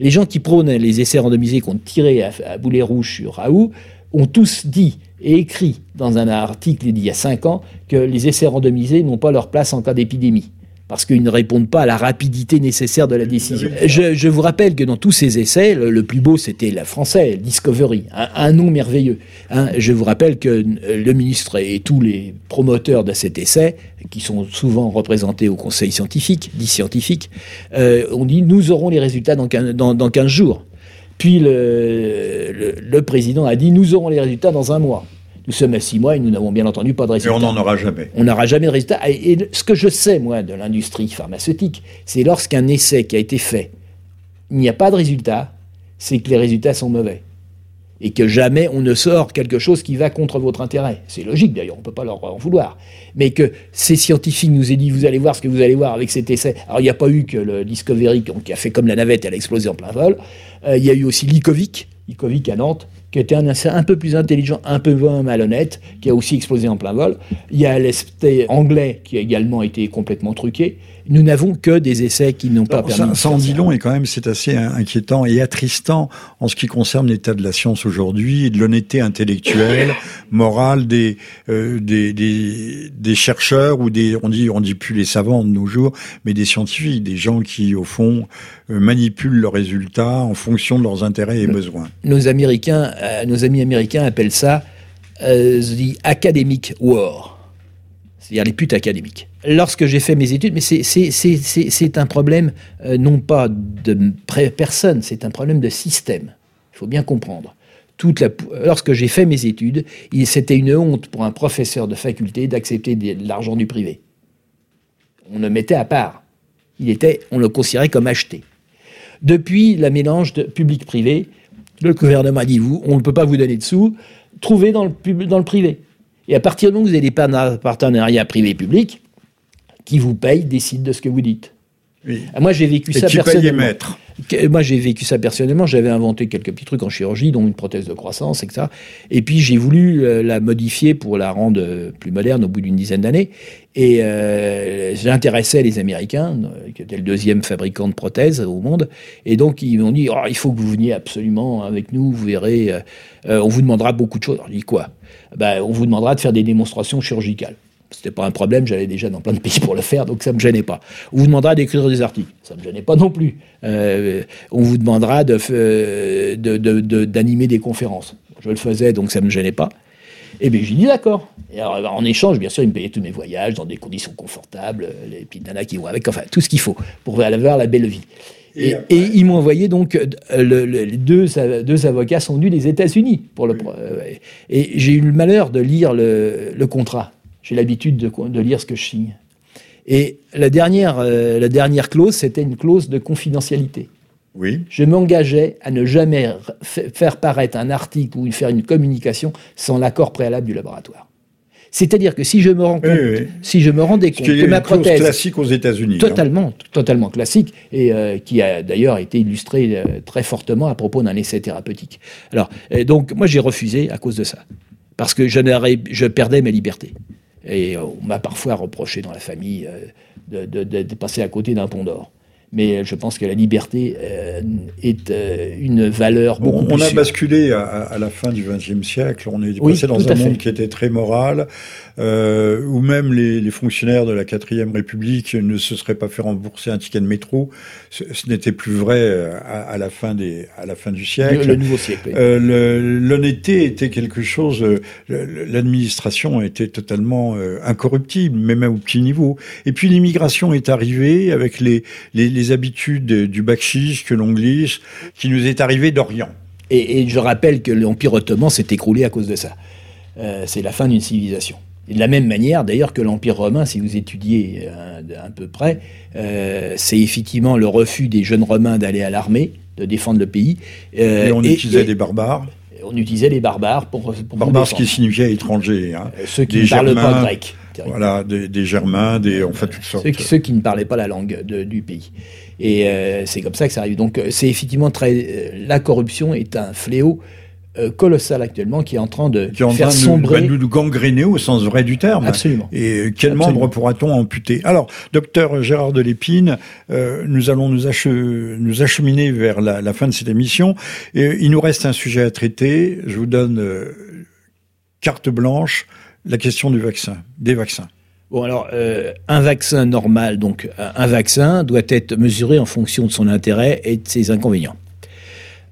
S2: Les gens qui prônent les essais randomisés qu'on tirait à, à boulet rouge sur Raoult ont tous dit et écrit dans un article d'il y a cinq ans que les essais randomisés n'ont pas leur place en cas d'épidémie parce qu'ils ne répondent pas à la rapidité nécessaire de la décision. Je, vous rappelle que dans tous ces essais, le, plus beau c'était la français, Discovery, un, nom merveilleux. Hein. je vous rappelle que le ministre et tous les promoteurs de cet essai, qui sont souvent représentés au conseil scientifique, dit scientifique, euh, ont dit nous aurons les résultats dans 15, dans, 15 jours. Puis le, le président a dit nous aurons les résultats dans un mois. Nous sommes à six mois et nous n'avons bien entendu pas de résultat.
S1: Et on n'en aura jamais.
S2: On n'aura jamais de résultat. Et, ce que je sais, moi, de l'industrie pharmaceutique, c'est lorsqu'un essai qui a été fait, il n'y a pas de résultat, c'est que les résultats sont mauvais. Et que jamais on ne sort quelque chose qui va contre votre intérêt. C'est logique d'ailleurs, on ne peut pas leur en vouloir. Mais que ces scientifiques nous aient dit, vous allez voir ce que vous allez voir avec cet essai. Alors il n'y a pas eu que le Discovery qui a fait comme la navette, elle a explosé en plein vol. Euh, il y a eu aussi l'Icovic, l'Icovic à Nantes, qui était un un peu plus intelligent, un peu moins malhonnête, qui a aussi explosé en plein vol. Il y a l'essai anglais qui a également été complètement truqué. Nous n'avons que des essais qui n'ont pas permis.
S1: Ça, en dit long et quand même c'est assez inquiétant et attristant en ce qui concerne l'état de la science aujourd'hui et de l'honnêteté intellectuelle, morale des, euh, des, des, des, chercheurs ou des on dit on dit plus les savants de nos jours, mais des scientifiques, des gens qui au fond euh, manipulent leurs résultats en fonction de leurs intérêts et besoins.
S2: Nos Américains, euh, nos amis américains appellent ça the academic war c'est-à-dire les putes académiques. Lorsque j'ai fait mes études, mais c'est un problème euh, non pas de personne, c'est un problème de système. Il faut bien comprendre. Lorsque j'ai fait mes études, c'était une honte pour un professeur de faculté d'accepter de l'argent du privé. On le mettait à part. Il était, on le considérait comme acheté. Depuis la mélange de public-privé, le gouvernement a dit vous, on ne peut pas vous donner de sous, trouvez dans le privé. Et à partir du moment où vous avez des partenariats privé-public, qui vous payent décident de ce que vous dites. Moi, j'ai vécu ça personnellement. Moi, j'ai vécu ça personnellement. J'avais inventé quelques petits trucs en chirurgie, dont une prothèse de croissance, etc. Et puis, j'ai voulu euh, la modifier pour la rendre euh, plus moderne au bout d'une dizaine d'années. Et euh, j'intéressais les Américains, qui étaient le deuxième fabricant de prothèses au monde. Et donc, ils m'ont dit oh, il faut que vous veniez absolument avec nous, vous verrez, on vous demandera beaucoup de choses. Alors, je dis quoi? Ben, On vous demandera de faire des démonstrations chirurgicales. C'était pas un problème, j'allais déjà dans plein de pays pour le faire, donc ça me gênait pas. On vous demandera d'écrire des articles, ça me gênait pas non plus. Euh, on vous demandera euh, d'animer de, des conférences. Je le faisais, donc ça me gênait pas. Et eh bien j'ai dit d'accord. Et alors, en échange, bien sûr, ils me payaient tous mes voyages dans des conditions confortables, les petites nanas qui vont avec, enfin tout ce qu'il faut pour avoir la belle vie. Et, ils m'ont envoyé donc euh, les deux, deux, avocats sont venus des États-Unis pour le. Et j'ai eu le malheur de lire le, le contrat j'ai l'habitude de, lire ce que je signe. Et la dernière, euh, la dernière clause, c'était une clause de confidentialité.
S1: Oui.
S2: Je m'engageais à ne jamais faire paraître un article ou faire une communication sans l'accord préalable du laboratoire. C'est-à-dire que si je me rends compte, si je me rendais compte que ma prothèse
S1: classique aux États-Unis,
S2: hein. totalement, totalement classique, et euh, qui a d'ailleurs été illustré euh, très fortement à propos d'un essai thérapeutique. Alors, donc moi j'ai refusé à cause de ça, parce que je, je perdais mes libertés. Et on m'a parfois reproché dans la famille euh, de, passer à côté d'un pont d'or mais je pense que la liberté euh, est euh, une valeur beaucoup
S1: on, On a basculé à, la fin du XXe siècle, on est passé dans un monde qui était très moral, euh, où même les, fonctionnaires de la quatrième République ne se seraient pas fait rembourser un ticket de métro. Ce, n'était plus vrai à, la fin des, à la fin du siècle.
S2: Le, nouveau siècle.
S1: L'honnêteté était quelque chose. L'administration était totalement incorruptible, même au petit niveau. Et puis l'immigration est arrivée avec les, les les habitudes du bakchich que l'on glisse, qui nous est arrivé d'Orient.
S2: Et, je rappelle que l'Empire ottoman s'est écroulé à cause de ça. Euh, c'est la fin d'une civilisation. Et de la même manière, d'ailleurs, que l'Empire romain, si vous étudiez un, peu près, euh, c'est effectivement le refus des jeunes romains d'aller à l'armée, de défendre le pays.
S1: Euh, et on utilisait des barbares
S2: on utilisait les barbares pour, pour
S1: barbares, ce qui signifiait étranger. Hein.
S2: ceux qui ne parlent pas grec.
S1: Voilà, des, Germains, des, en fait, toutes sortes.
S2: Ceux, qui ne parlaient pas la langue du pays. Et euh, c'est comme ça que ça arrive. Donc, euh, c'est effectivement très. Euh, la corruption est un fléau colossal actuellement qui est en train de
S1: qui est en
S2: faire
S1: train de
S2: sombrer.
S1: nous, nous gangréner au sens vrai du terme.
S2: Absolument.
S1: Et quel
S2: Absolument.
S1: membre pourra-t-on amputer? Alors, docteur Gérard Delépine, euh, nous allons nous, ache- nous acheminer vers la, la fin de cette émission. Et il nous reste un sujet à traiter. Je vous donne euh, carte blanche, la question du vaccin, des vaccins.
S2: Bon, alors, euh, un vaccin normal, donc un vaccin, doit être mesuré en fonction de son intérêt et de ses inconvénients.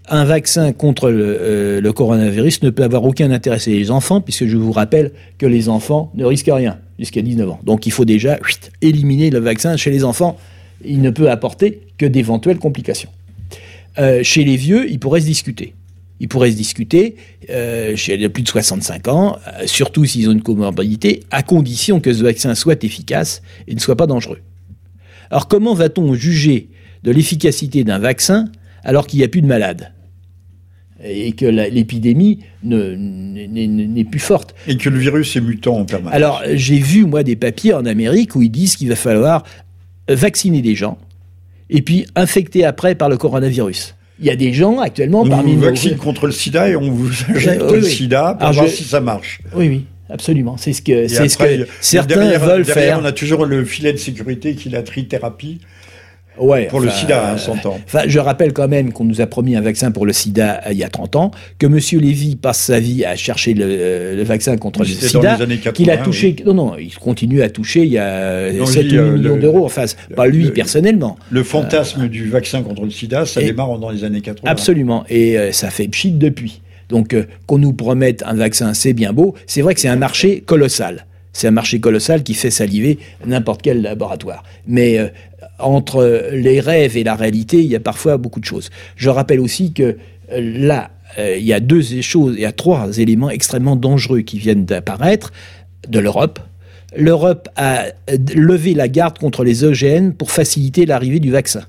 S2: Un vaccin contre le, euh, le coronavirus ne peut avoir aucun intérêt chez les enfants, puisque je vous rappelle que les enfants ne risquent rien jusqu'à 19 ans. Donc il faut déjà éliminer le vaccin chez les enfants. Il ne peut apporter que d'éventuelles complications. Euh, chez les vieux, il pourrait se discuter. Il pourrait se discuter euh, chez les plus de 65 ans, euh, surtout s'ils ont une comorbidité, à condition que ce vaccin soit efficace et ne soit pas dangereux. Alors comment va-t-on juger de l'efficacité d'un vaccin alors qu'il n'y a plus de malades et que l'épidémie ne- n'est n'est plus forte?
S1: Et que le virus est mutant en permanence.
S2: alors, j'ai vu, moi, des papiers en Amérique où ils disent qu'il va falloir vacciner des gens et puis infecter après par le coronavirus. Il y a des gens actuellement
S1: on
S2: parmi
S1: vous
S2: nos...
S1: vaccine contre le sida et on vous injecte
S2: Oui,
S1: le sida pour
S2: Alors,
S1: voir
S2: je-
S1: si ça marche.
S2: Oui, oui, absolument. C'est ce que, c'est ce que certains
S1: derrière-
S2: veulent
S1: derrière,
S2: faire.
S1: On a toujours le filet de sécurité qui est la trithérapie
S2: Ouais,
S1: pour le sida, hein,
S2: euh,
S1: s'entend.
S2: Enfin, je rappelle quand même qu'on nous a promis un vaccin pour le sida euh, il y a 30 ans, que M. Lévy passe sa vie à chercher le, euh, le vaccin contre le sida,
S1: les années 80.
S2: qu'il a touché.
S1: oui.
S2: Non, non, il continue à toucher. Il y a
S1: Non,
S2: 7
S1: je dis,
S2: ou 8
S1: euh,
S2: millions d'euros. Enfin, pas lui
S1: le-
S2: personnellement.
S1: Le fantasme du vaccin contre le sida, ça
S2: et-
S1: démarre dans les années 80.
S2: Absolument. Et euh, ça fait pchit depuis. Donc, euh, qu'on nous promette un vaccin, c'est bien beau. C'est vrai que c'est un marché colossal. C'est un marché colossal qui fait saliver n'importe quel laboratoire. Mais euh, entre les rêves et la réalité, il y a parfois beaucoup de choses. Je rappelle aussi que euh, là, euh, il y a deux choses, il y a trois éléments extrêmement dangereux qui viennent d'apparaître de l'Europe. L'Europe a euh, levé la garde contre les OGM pour faciliter l'arrivée du vaccin.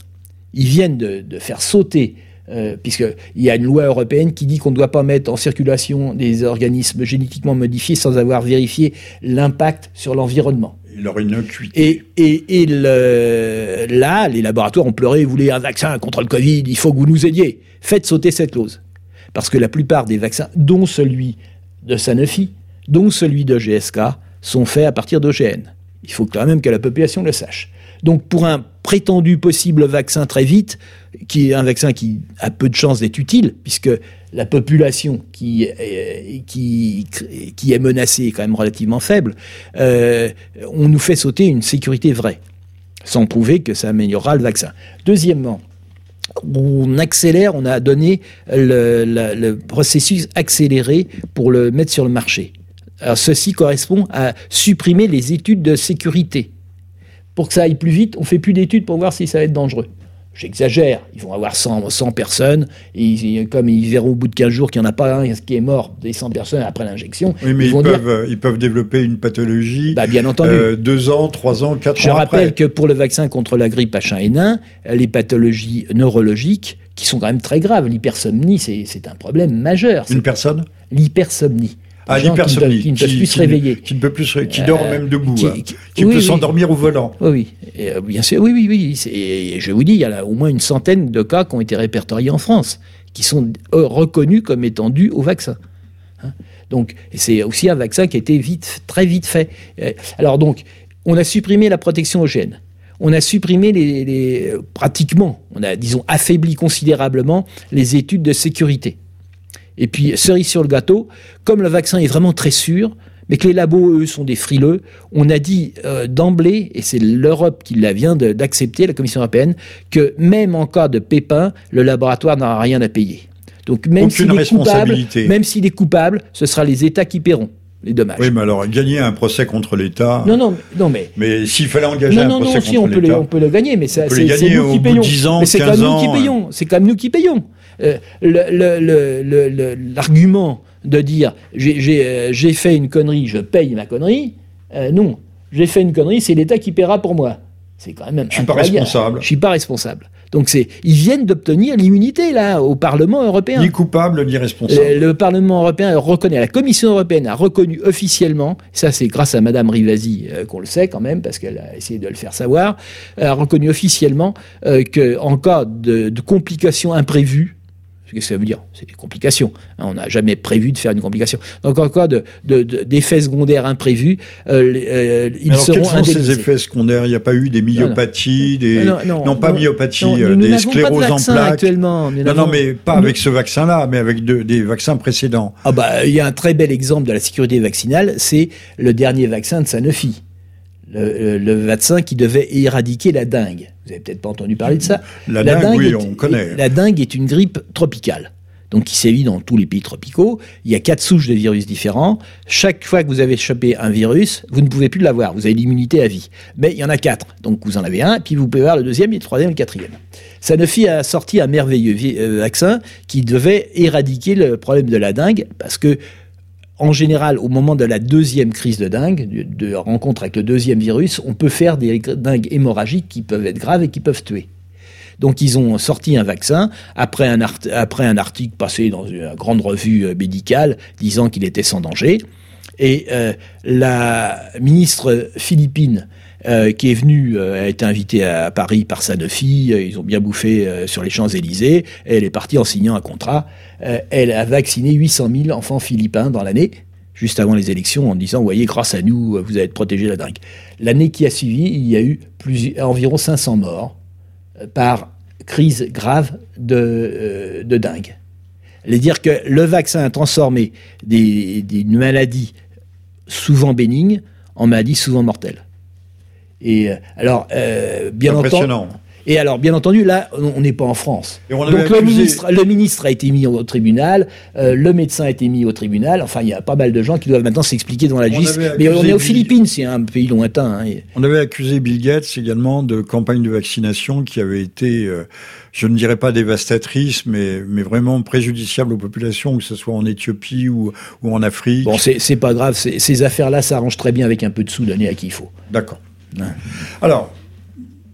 S2: Ils viennent de, faire sauter, puisqu'il y a une loi européenne qui dit qu'on ne doit pas mettre en circulation des organismes génétiquement modifiés sans avoir vérifié l'impact sur l'environnement.
S1: Et.
S2: Et, là, les laboratoires ont pleuré, vous voulez un vaccin contre le Covid, il faut que vous nous aidiez. Faites sauter cette clause. Parce que la plupart des vaccins, dont celui de Sanofi, dont celui de GSK, sont faits à partir d'OGN. Il faut quand même que la population le sache. Donc pour un prétendu possible vaccin très vite, qui est un vaccin qui a peu de chances d'être utile, puisque la population qui, est- qui, qui est menacée est quand même relativement faible, euh, on nous fait sauter une sécurité vraie, sans prouver que ça améliorera le vaccin. Deuxièmement, on accélère, on a donné le, processus accéléré pour le mettre sur le marché. Alors, ceci correspond à supprimer les études de sécurité. Pour que ça aille plus vite, on fait plus d'études pour voir si ça va être dangereux. J'exagère, ils vont avoir 100, 100 personnes, et comme ils verront au bout de 15 jours qu'il n'y en a pas un qui est mort des 100 personnes après l'injection,
S1: Oui, mais
S2: ils
S1: ils,
S2: dire,
S1: peuvent, euh, ils peuvent développer une pathologie
S2: bah, bien entendu,
S1: euh, deux ans, trois ans, quatre
S2: Je
S1: ans
S2: rappelle
S1: après.
S2: que pour le vaccin contre la grippe H1N1, les pathologies neurologiques, qui sont quand même très graves, l'hypersomnie, c'est un problème majeur.
S1: Une personne?
S2: L'hypersomnie.
S1: Ah,
S2: qui ne
S1: l'hypersomnie.
S2: peuvent- Qui, ne peuvent plus se réveiller.
S1: Qui ne peut plus qui dort même debout.
S2: qui-
S1: hein.
S2: qui-
S1: Qui
S2: oui,
S1: peut
S2: oui.
S1: s'endormir au volant.
S2: Oui. Et, euh, bien sûr, oui, oui, oui. Et je vous dis, il y a là au moins une centaine de cas qui ont été répertoriés en France, qui sont euh, reconnus comme étant dus au vaccin. Hein. donc, c'est aussi un vaccin qui a été vite, très vite fait. Euh, Alors donc, on a supprimé la protection aux gènes. On a supprimé les, les- pratiquement, on a disons affaibli considérablement les études de sécurité. Et puis, cerise sur le gâteau, comme le vaccin est vraiment très sûr, mais que les labos, eux, sont des frileux, on a dit euh, d'emblée, et c'est l'Europe qui la vient d'accepter, la Commission européenne, que même en cas de pépin, le laboratoire n'aura rien à payer. Donc même s'il est coupable,
S1: responsabilité.
S2: même s'il est coupable, ce sera les États qui paieront les dommages.
S1: Oui, mais alors, gagner un procès contre l'État.
S2: Non, non, non, mais
S1: Mais s'il fallait engager
S2: non,
S1: un
S2: non,
S1: procès
S2: non, si
S1: contre
S2: on peut, les,
S1: l'État.
S2: on peut le gagner, mais c'est nous qui payons.
S1: 10 ans,
S2: mais c'est
S1: 15
S2: quand même nous qui payons. C'est quand même nous qui payons. Euh, L'argument de dire j'ai- euh, j'ai fait une connerie, je paye ma connerie, euh, non. J'ai fait une connerie, c'est l'État qui paiera pour moi. C'est quand même
S1: Je suis pas
S2: incroyable.
S1: responsable.
S2: Je suis pas responsable. Donc c'est, ils viennent d'obtenir l'immunité là au Parlement européen.
S1: Ni coupable, ni responsable.
S2: Le, le Parlement européen reconnaît, la Commission européenne a reconnu officiellement, ça c'est grâce à Madame Rivasi euh, qu'on le sait quand même, parce qu'elle a essayé de le faire savoir, a reconnu officiellement euh, qu'en cas de, de complications imprévues, Qu'est-ce que ça veut dire C'est des complications. Hein, on n'a jamais prévu de faire une complication. Donc, en cas d'effets de, secondaires imprévus, euh,
S1: euh, ils Alors, seront quels sont ces effets secondaires? Il n'y a pas eu des myopathies, des... Non, pas myopathies, euh, des scléroses en plaques actuellement. non, non, mais pas avec ce vaccin-là, mais avec des vaccins précédents.
S2: Ah bah, il y a un très bel exemple de la sécurité vaccinale, c'est le dernier vaccin de Sanofi le, vaccin qui devait éradiquer la dengue. Vous avez peut-être pas entendu parler de ça.
S1: La, dengue, oui, on connaît.
S2: La dengue est une grippe tropicale. Donc, qui sévit dans tous les pays tropicaux. Il y a quatre souches de virus différents. Chaque fois que vous avez chopé un virus, vous ne pouvez plus l'avoir. Vous avez l'immunité à vie. Mais il y en a quatre. Donc, vous en avez un, puis vous pouvez avoir le deuxième, le troisième, le quatrième. Sanofi a sorti un merveilleux euh, vaccin qui devait éradiquer le problème de la dengue parce que en général, au moment de la deuxième crise de dingue, de, rencontre avec le deuxième virus, on peut faire des dingues hémorragiques qui peuvent être graves et qui peuvent tuer. Donc ils ont sorti un vaccin après un, article passé dans une grande revue euh, médicale disant qu'il était sans danger. Et euh, la ministre philippine euh, qui est venue, a été invitée à, Paris par Sanofi, ils ont bien bouffé sur les Champs-Élysées, elle est partie en signant un contrat euh, elle a vacciné 800 000 enfants philippins dans l'année, juste avant les élections, en disant, voyez, grâce à nous, vous allez être protégés la dingue. L'année qui a suivi, il y a eu environ 500 morts euh, par crise grave de, euh, de dingue. C'est dire que le vaccin a transformé des, des maladies souvent bénignes en maladies souvent mortelles. Et alors, bien entendu, et alors, bien entendu, là, on n'est pas en France. Donc le ministre, le ministre, a été mis au tribunal, euh, le médecin a été mis au tribunal. Enfin, il y a pas mal de gens qui doivent maintenant s'expliquer devant la justice. Mais on est aux Philippines, c'est un pays lointain. Hein.
S1: On avait accusé Bill Gates également de campagne de vaccination qui avait été, euh, je ne dirais pas dévastatrice, mais, mais vraiment préjudiciable aux populations, que ce soit en Éthiopie ou, ou en Afrique.
S2: Bon, c'est pas grave. Ces affaires-là s'arrangent très bien avec un peu de sous donné à qui il faut.
S1: D'accord. Alors,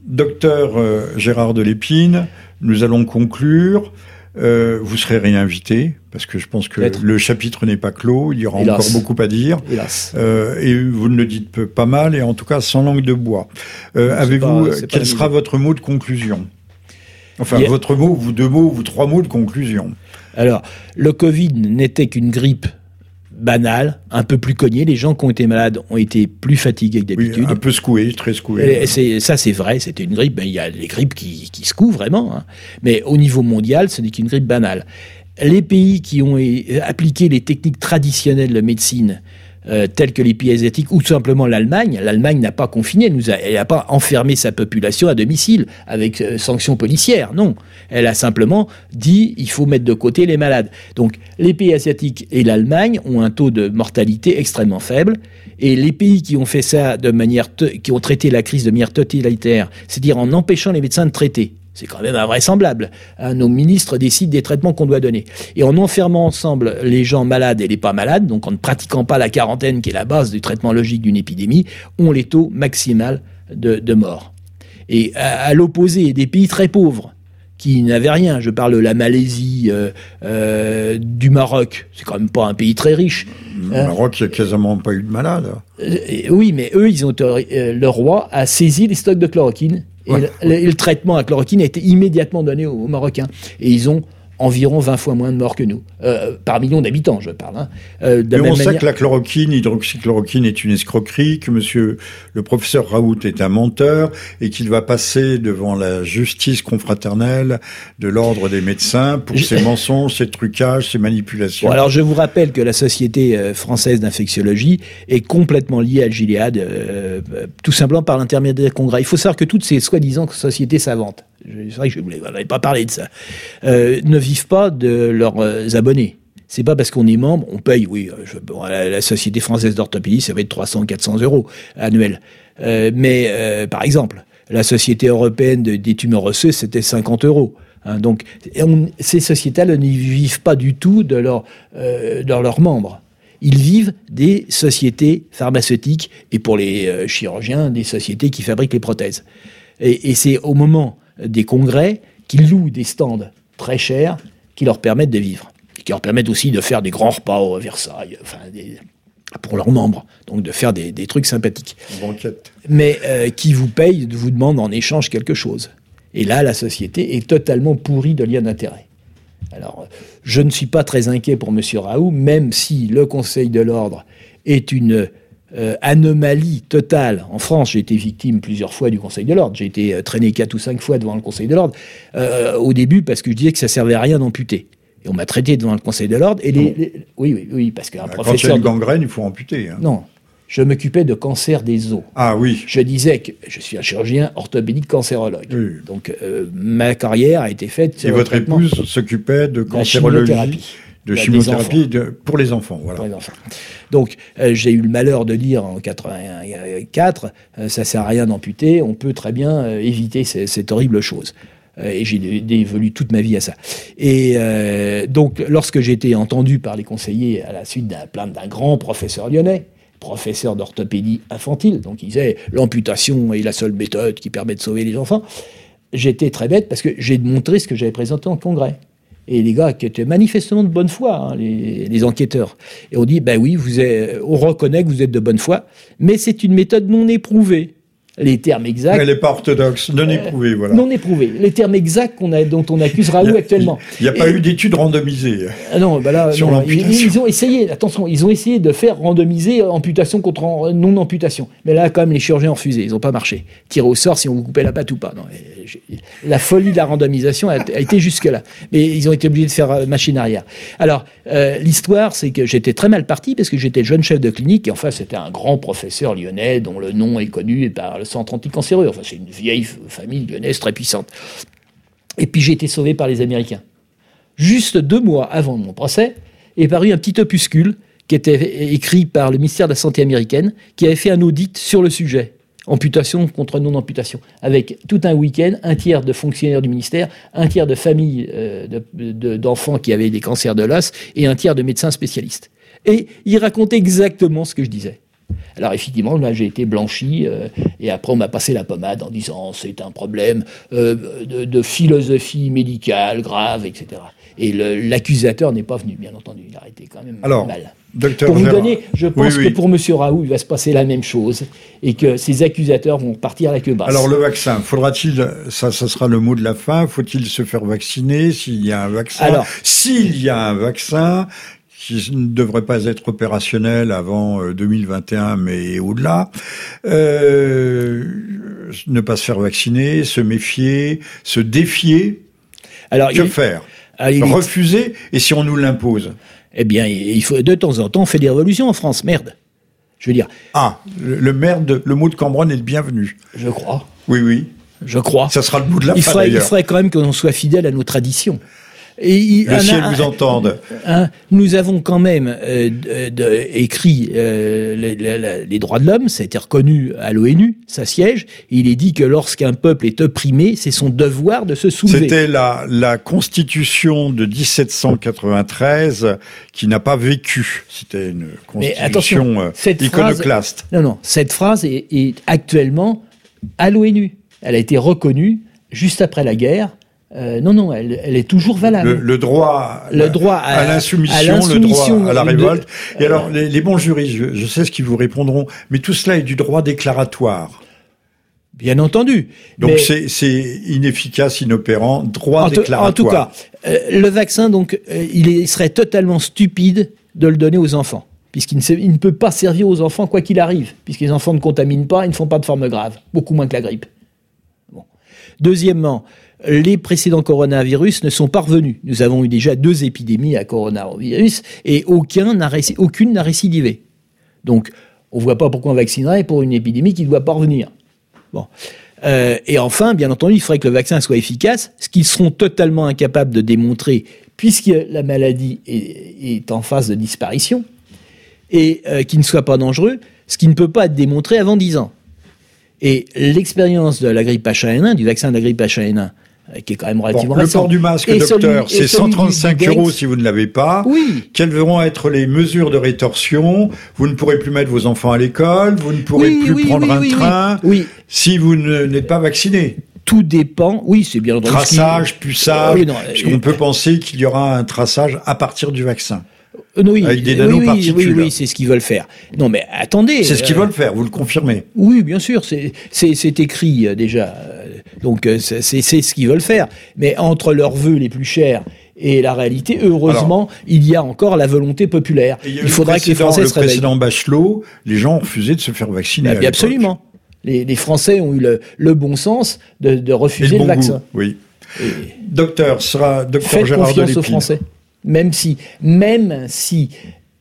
S1: Docteur euh, Gérard Delépine, nous allons conclure. Euh, vous serez réinvité parce que je pense que le chapitre n'est pas clos. Il y aura encore beaucoup à dire. Euh, et vous ne le dites pas mal et en tout cas sans langue de bois. Avez-vous quel sera votre mot de conclusion? Enfin, votre mot, vous deux mots, vous trois mots de conclusion.
S2: Alors, le Covid n'était qu'une grippe banal, un peu plus cogné. Les gens qui ont été malades ont été plus fatigués que d'habitude.
S1: un peu secoués, très secoués.
S2: ça, c'est vrai, c'était une grippe. Ben, il y a les grippes qui, qui secouent vraiment. Hein. Mais au niveau mondial, ce n'est qu'une grippe banale. Les pays qui ont appliqué les techniques traditionnelles de médecine, euh, tels que les pays asiatiques ou simplement l'Allemagne. L'Allemagne n'a pas confiné, elle n'a pas enfermé sa population à domicile avec euh, sanctions policières. Non, elle a simplement dit il faut mettre de côté les malades. Donc les pays asiatiques et l'Allemagne ont un taux de mortalité extrêmement faible. Et les pays qui ont fait ça de manière, qui ont traité la crise de manière totalitaire, c'est-à-dire en empêchant les médecins de traiter, c'est quand même invraisemblable. Hein, nos ministres décident des traitements qu'on doit donner. Et en enfermant ensemble les gens malades et les pas malades, donc en ne pratiquant pas la quarantaine qui est la base du traitement logique d'une épidémie, on les taux maximal de, de mort. Et à, l'opposé, des pays très pauvres, qui n'avaient rien. Je parle de la Malaisie, euh, euh, du Maroc. C'est quand même pas un pays très riche.
S1: Le Maroc, il n'y a quasiment pas eu de malades.
S2: Euh, oui, mais eux, ils ont le roi a saisi les stocks de chloroquine et, le, traitement à chloroquine a été immédiatement donné aux Marocains. Et ils ont environ 20 fois moins de morts que nous, euh, par million d'habitants, je parle. Hein.
S1: Euh, Mais on sait que la chloroquine, hydroxychloroquine est une escroquerie, que monsieur le professeur Raoult est un menteur et qu'il va passer devant la justice confraternelle de l'ordre des médecins pour ses mensonges, ses trucages, ses manipulations.
S2: alors je vous rappelle que la Société euh, française d'infectiologie est complètement liée à Gilead, tout simplement par l'intermédiaire des congrès. Il faut savoir que toutes ces soi-disant sociétés savantes, c'est vrai que je ne voulais pas parler de ça, euh, ne vivent pas de leurs euh, abonnés. C'est pas parce qu'on est membre, on paye, oui, euh, la, Société française d'orthopédie, ça va être 300, 400 euros annuels. mais, par exemple, la Société européenne des tumeurs osseuses, c'était 50 euros. Hein. donc, ces sociétés-là ne vivent pas du tout de, leur, de leurs membres. Ils vivent des sociétés pharmaceutiques et pour les chirurgiens, des sociétés qui fabriquent les prothèses. Et, c'est au moment des congrès qui louent des stands très chers qui leur permettent de vivre. Et qui leur permettent aussi de faire des grands repas au Versailles, enfin, pour leurs membres, donc de faire des, trucs sympathiques. Mais euh, qui vous paye, vous demande en échange quelque chose. Et là, la société est totalement pourrie de liens d'intérêt. Alors, je ne suis pas très inquiet pour M. Raoult, même si le Conseil de l'ordre est une euh, anomalie totale. En France, j'ai été victime plusieurs fois du Conseil de l'ordre. J'ai été euh, traîné quatre ou cinq fois devant le Conseil de l'ordre. Euh, au début, parce que je disais que ça servait à rien d'amputer. Et on m'a traité devant le Conseil de l'ordre. Et les, oui, oui, oui, parce qu'un professeur.
S1: Quand il y a une gangrène, il faut amputer. Hein.
S2: Non, je m'occupais de cancer des os.
S1: Ah oui.
S2: Je disais que je suis un chirurgien orthopédique cancérologue. Donc ma carrière a été faite.
S1: Et votre épouse s'occupait de cancérologie de chimiothérapie pour les enfants. Voilà. Pour les enfants.
S2: Donc, euh, j'ai eu le malheur de lire en 84, euh, ça sert à rien d'amputer, on peut très bien euh, éviter cette horrible chose. et j'ai dévolu toute ma vie à ça. Et donc, lorsque j'ai été entendu par les conseillers à la suite d'un plainte d'un grand professeur lyonnais, professeur d'orthopédie infantile, donc il disait l'amputation est la seule méthode qui permet de sauver les enfants, j'étais très bête parce que j'ai montré ce que j'avais présenté en congrès et les gars qui étaient manifestement de bonne foi, hein, les, enquêteurs. Et on dit, ben oui, vous on reconnaît que vous êtes de bonne foi, mais c'est une méthode non éprouvée les termes exacts.
S1: Elle n'est pas orthodoxe, non euh, éprouvée, voilà.
S2: Non éprouvée. Les termes exacts a, dont on accuse Raoult actuellement.
S1: Il n'y a, pas eu d'études randomisées.
S2: Ah non, bah là, ils, ont essayé, attention, ils ont essayé de faire randomiser amputation contre non-amputation. Mais là, quand même, les chirurgiens ont refusé, ils n'ont pas marché. Tirer au sort si on vous coupait la patte ou pas. Non, la folie de la randomisation a, été jusque-là. Mais ils ont été obligés de faire euh, machine arrière. Alors, euh, l'histoire, c'est que j'étais très mal parti parce que j'étais jeune chef de clinique et enfin, c'était un grand professeur lyonnais dont le nom est connu par le centre anticancéreux. Enfin, c'est une vieille famille lyonnaise très puissante. Et puis j'ai été sauvé par les Américains. Juste deux mois avant mon procès, est paru un petit opuscule qui était écrit par le ministère de la Santé américaine, qui avait fait un audit sur le sujet. Amputation contre non-amputation, avec tout un week-end, un tiers de fonctionnaires du ministère, un tiers de familles euh, d'enfants qui avaient des cancers de l'os et un tiers de médecins spécialistes. Et il racontait exactement ce que je disais. Alors effectivement, là j'ai été blanchi euh, et après on m'a passé la pommade en disant c'est un problème euh, de, philosophie médicale grave, etc. Et l'accusateur n'est pas venu, bien entendu. Il a été quand même
S1: Alors,
S2: mal.
S1: Docteur
S2: pour vous donner, je pense que pour M. Raoult, il va se passer la même chose et que ces accusateurs vont partir à la queue basse.
S1: Alors le vaccin, faudra-t-il, ça, ça sera le mot de la fin, faut-il se faire vacciner s'il y a un vaccin? Alors, S'il y a un vaccin, qui ne devrait pas être opérationnel avant 2021, euh, mais au-delà. Euh, ne pas se faire vacciner, se méfier, se défier. Alors, que faire? Refuser, et si on nous l'impose?
S2: Eh bien, il faut de temps en temps, on fait des révolutions en France, merde. Je veux dire.
S1: Ah, le, merde, le mot de Cambronne est le bienvenu.
S2: Je crois.
S1: Oui, oui.
S2: Je crois.
S1: Ça sera le bout de la
S2: il
S1: fin,
S2: Il faudrait quand même qu'on soit fidèle à nos traditions.
S1: Et le ciel vous entende.
S2: nous avons quand même euh, écrit euh, les, droits de l'homme, ça a été reconnu à l'ONU, ça siège. il est dit que lorsqu'un peuple est opprimé, c'est son devoir de se soulever.
S1: C'était la, la constitution de 1793 qui n'a pas vécu. C'était une constitution euh, iconoclaste.
S2: non, non, cette phrase est, est actuellement à l'ONU. Elle a été reconnue juste après la guerre euh, non, non, elle, est toujours valable.
S1: Le, droit, le droit à, l'insoumission, le droit à la révolte. Et alors, les, bons juristes, je, sais ce qu'ils vous répondront, mais tout cela est du droit déclaratoire.
S2: Bien entendu.
S1: Donc c'est inefficace, inopérant, droit déclaratoire.
S2: En tout cas, euh, le vaccin, donc, euh, il serait totalement stupide de le donner aux enfants, puisqu'il ne, ne, peut pas servir aux enfants quoi qu'il arrive, puisque les enfants ne contaminent pas, ils ne font pas de forme grave, beaucoup moins que la grippe. Bon. Deuxièmement, les précédents coronavirus ne sont pas revenus. Nous avons eu déjà deux épidémies à coronavirus et aucun aucune n'a récidivé. Donc, on ne voit pas pourquoi on vaccinerait pour une épidémie qui ne doit pas revenir. Bon. Euh, et enfin, bien entendu, il faudrait que le vaccin soit efficace, ce qu'ils seront totalement incapables de démontrer puisque la maladie est, en phase de disparition, et euh, qu'il ne soit pas dangereux, ce qui ne peut pas être démontré avant 10 ans. Et l'expérience de la grippe H1N1, du vaccin de la grippe H1N1, euh, qui est quand même relativement
S1: Le port du masque, docteur, c'est 135 euros si vous ne l'avez pas.
S2: Oui.
S1: Quelles vont être les mesures de rétorsion? Vous ne pourrez plus mettre vos enfants à l'école, vous ne pourrez plus prendre un train si vous n'êtes pas vacciné
S2: tout dépend. Oui, c'est bien
S1: entendu. Traçage, puçage, puisqu'on peut penser qu'il y aura un traçage à partir du vaccin.
S2: Euh, oui, Avec des nanoparticules. Oui, oui, c'est ce qu'ils veulent faire. Non, mais attendez.
S1: C'est ce qu'ils euh, veulent faire, vous le confirmez.
S2: Oui, bien sûr, c'est écrit déjà. Donc c'est ce qu'ils veulent faire. Mais entre leurs vœux les plus chers Et la réalité, heureusement, il y a encore la volonté populaire. Il, faudra que les Français
S1: le
S2: se réveillent.
S1: précédent Bachelot, les gens ont refusé de se faire vacciner.
S2: Bah, absolument. Les, Français ont eu le, bon sens de, refuser le, vaccin.
S1: oui. docteur sera docteur
S2: Faites
S1: Gérard
S2: confiance aux Français, même si, même si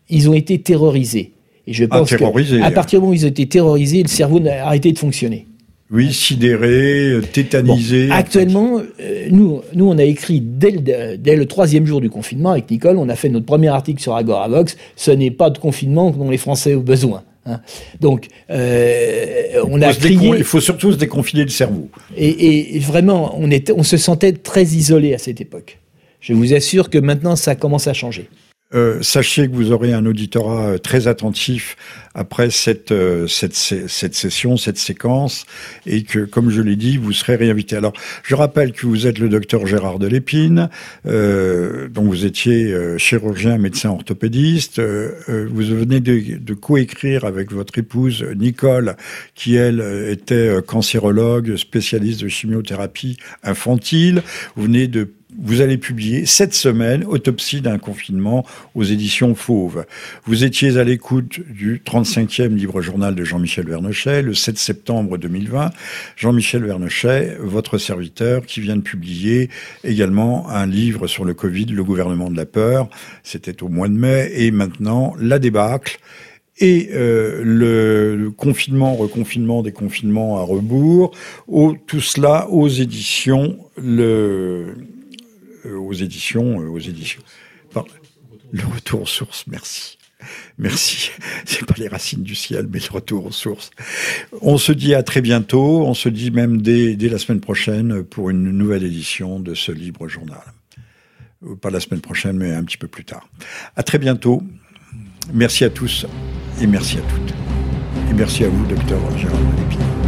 S2: ils ont été terrorisés. Et je ah, pense qu'à partir du moment où ils ont été terrorisés, le cerveau n'a arrêté de fonctionner.
S1: Oui, sidéré, tétanisé.
S2: actuellement, euh, nous, nous, on a écrit dès le, dès le, troisième jour du confinement avec Nicole, on a fait notre premier article sur Agoravox. Ce n'est pas de confinement dont les Français ont besoin. Hein. Donc, euh, on a crié.
S1: Il faut surtout se déconfiner le cerveau.
S2: Et, et, vraiment, on, était, on se sentait très isolé à cette époque. Je vous assure que maintenant, ça commence à changer.
S1: Euh, sachez que vous aurez un auditorat euh, très attentif après cette, euh, cette, cette session, cette séquence, et que, comme je l'ai dit, vous serez réinvité. Alors, je rappelle que vous êtes le docteur Gérard Delépine, euh, dont vous étiez chirurgien, médecin orthopédiste. vous venez de, de coécrire avec votre épouse Nicole, qui, elle, était cancérologue, spécialiste de chimiothérapie infantile. Vous venez de vous allez publier cette semaine Autopsie d'un confinement aux éditions Fauve. Vous étiez à l'écoute du 35e livre journal de Jean-Michel Vernochet le 7 septembre 2020. Jean-Michel Vernochet, votre serviteur, qui vient de publier également un livre sur le Covid, Le gouvernement de la peur. C'était au mois de mai. Et maintenant, la débâcle et euh, le, confinement, reconfinement, déconfinement à rebours, tout cela aux éditions le aux éditions, euh, aux éditions. le retour aux sources, merci. Merci. C'est pas les racines du ciel, mais le retour aux sources. On se dit à très bientôt. On se dit même dès, dès la semaine prochaine pour une nouvelle édition de ce libre journal. Euh, pas la semaine prochaine, mais un petit peu plus tard. À très bientôt. Merci à tous et merci à toutes. Et merci à vous, docteur Gérald Lépine.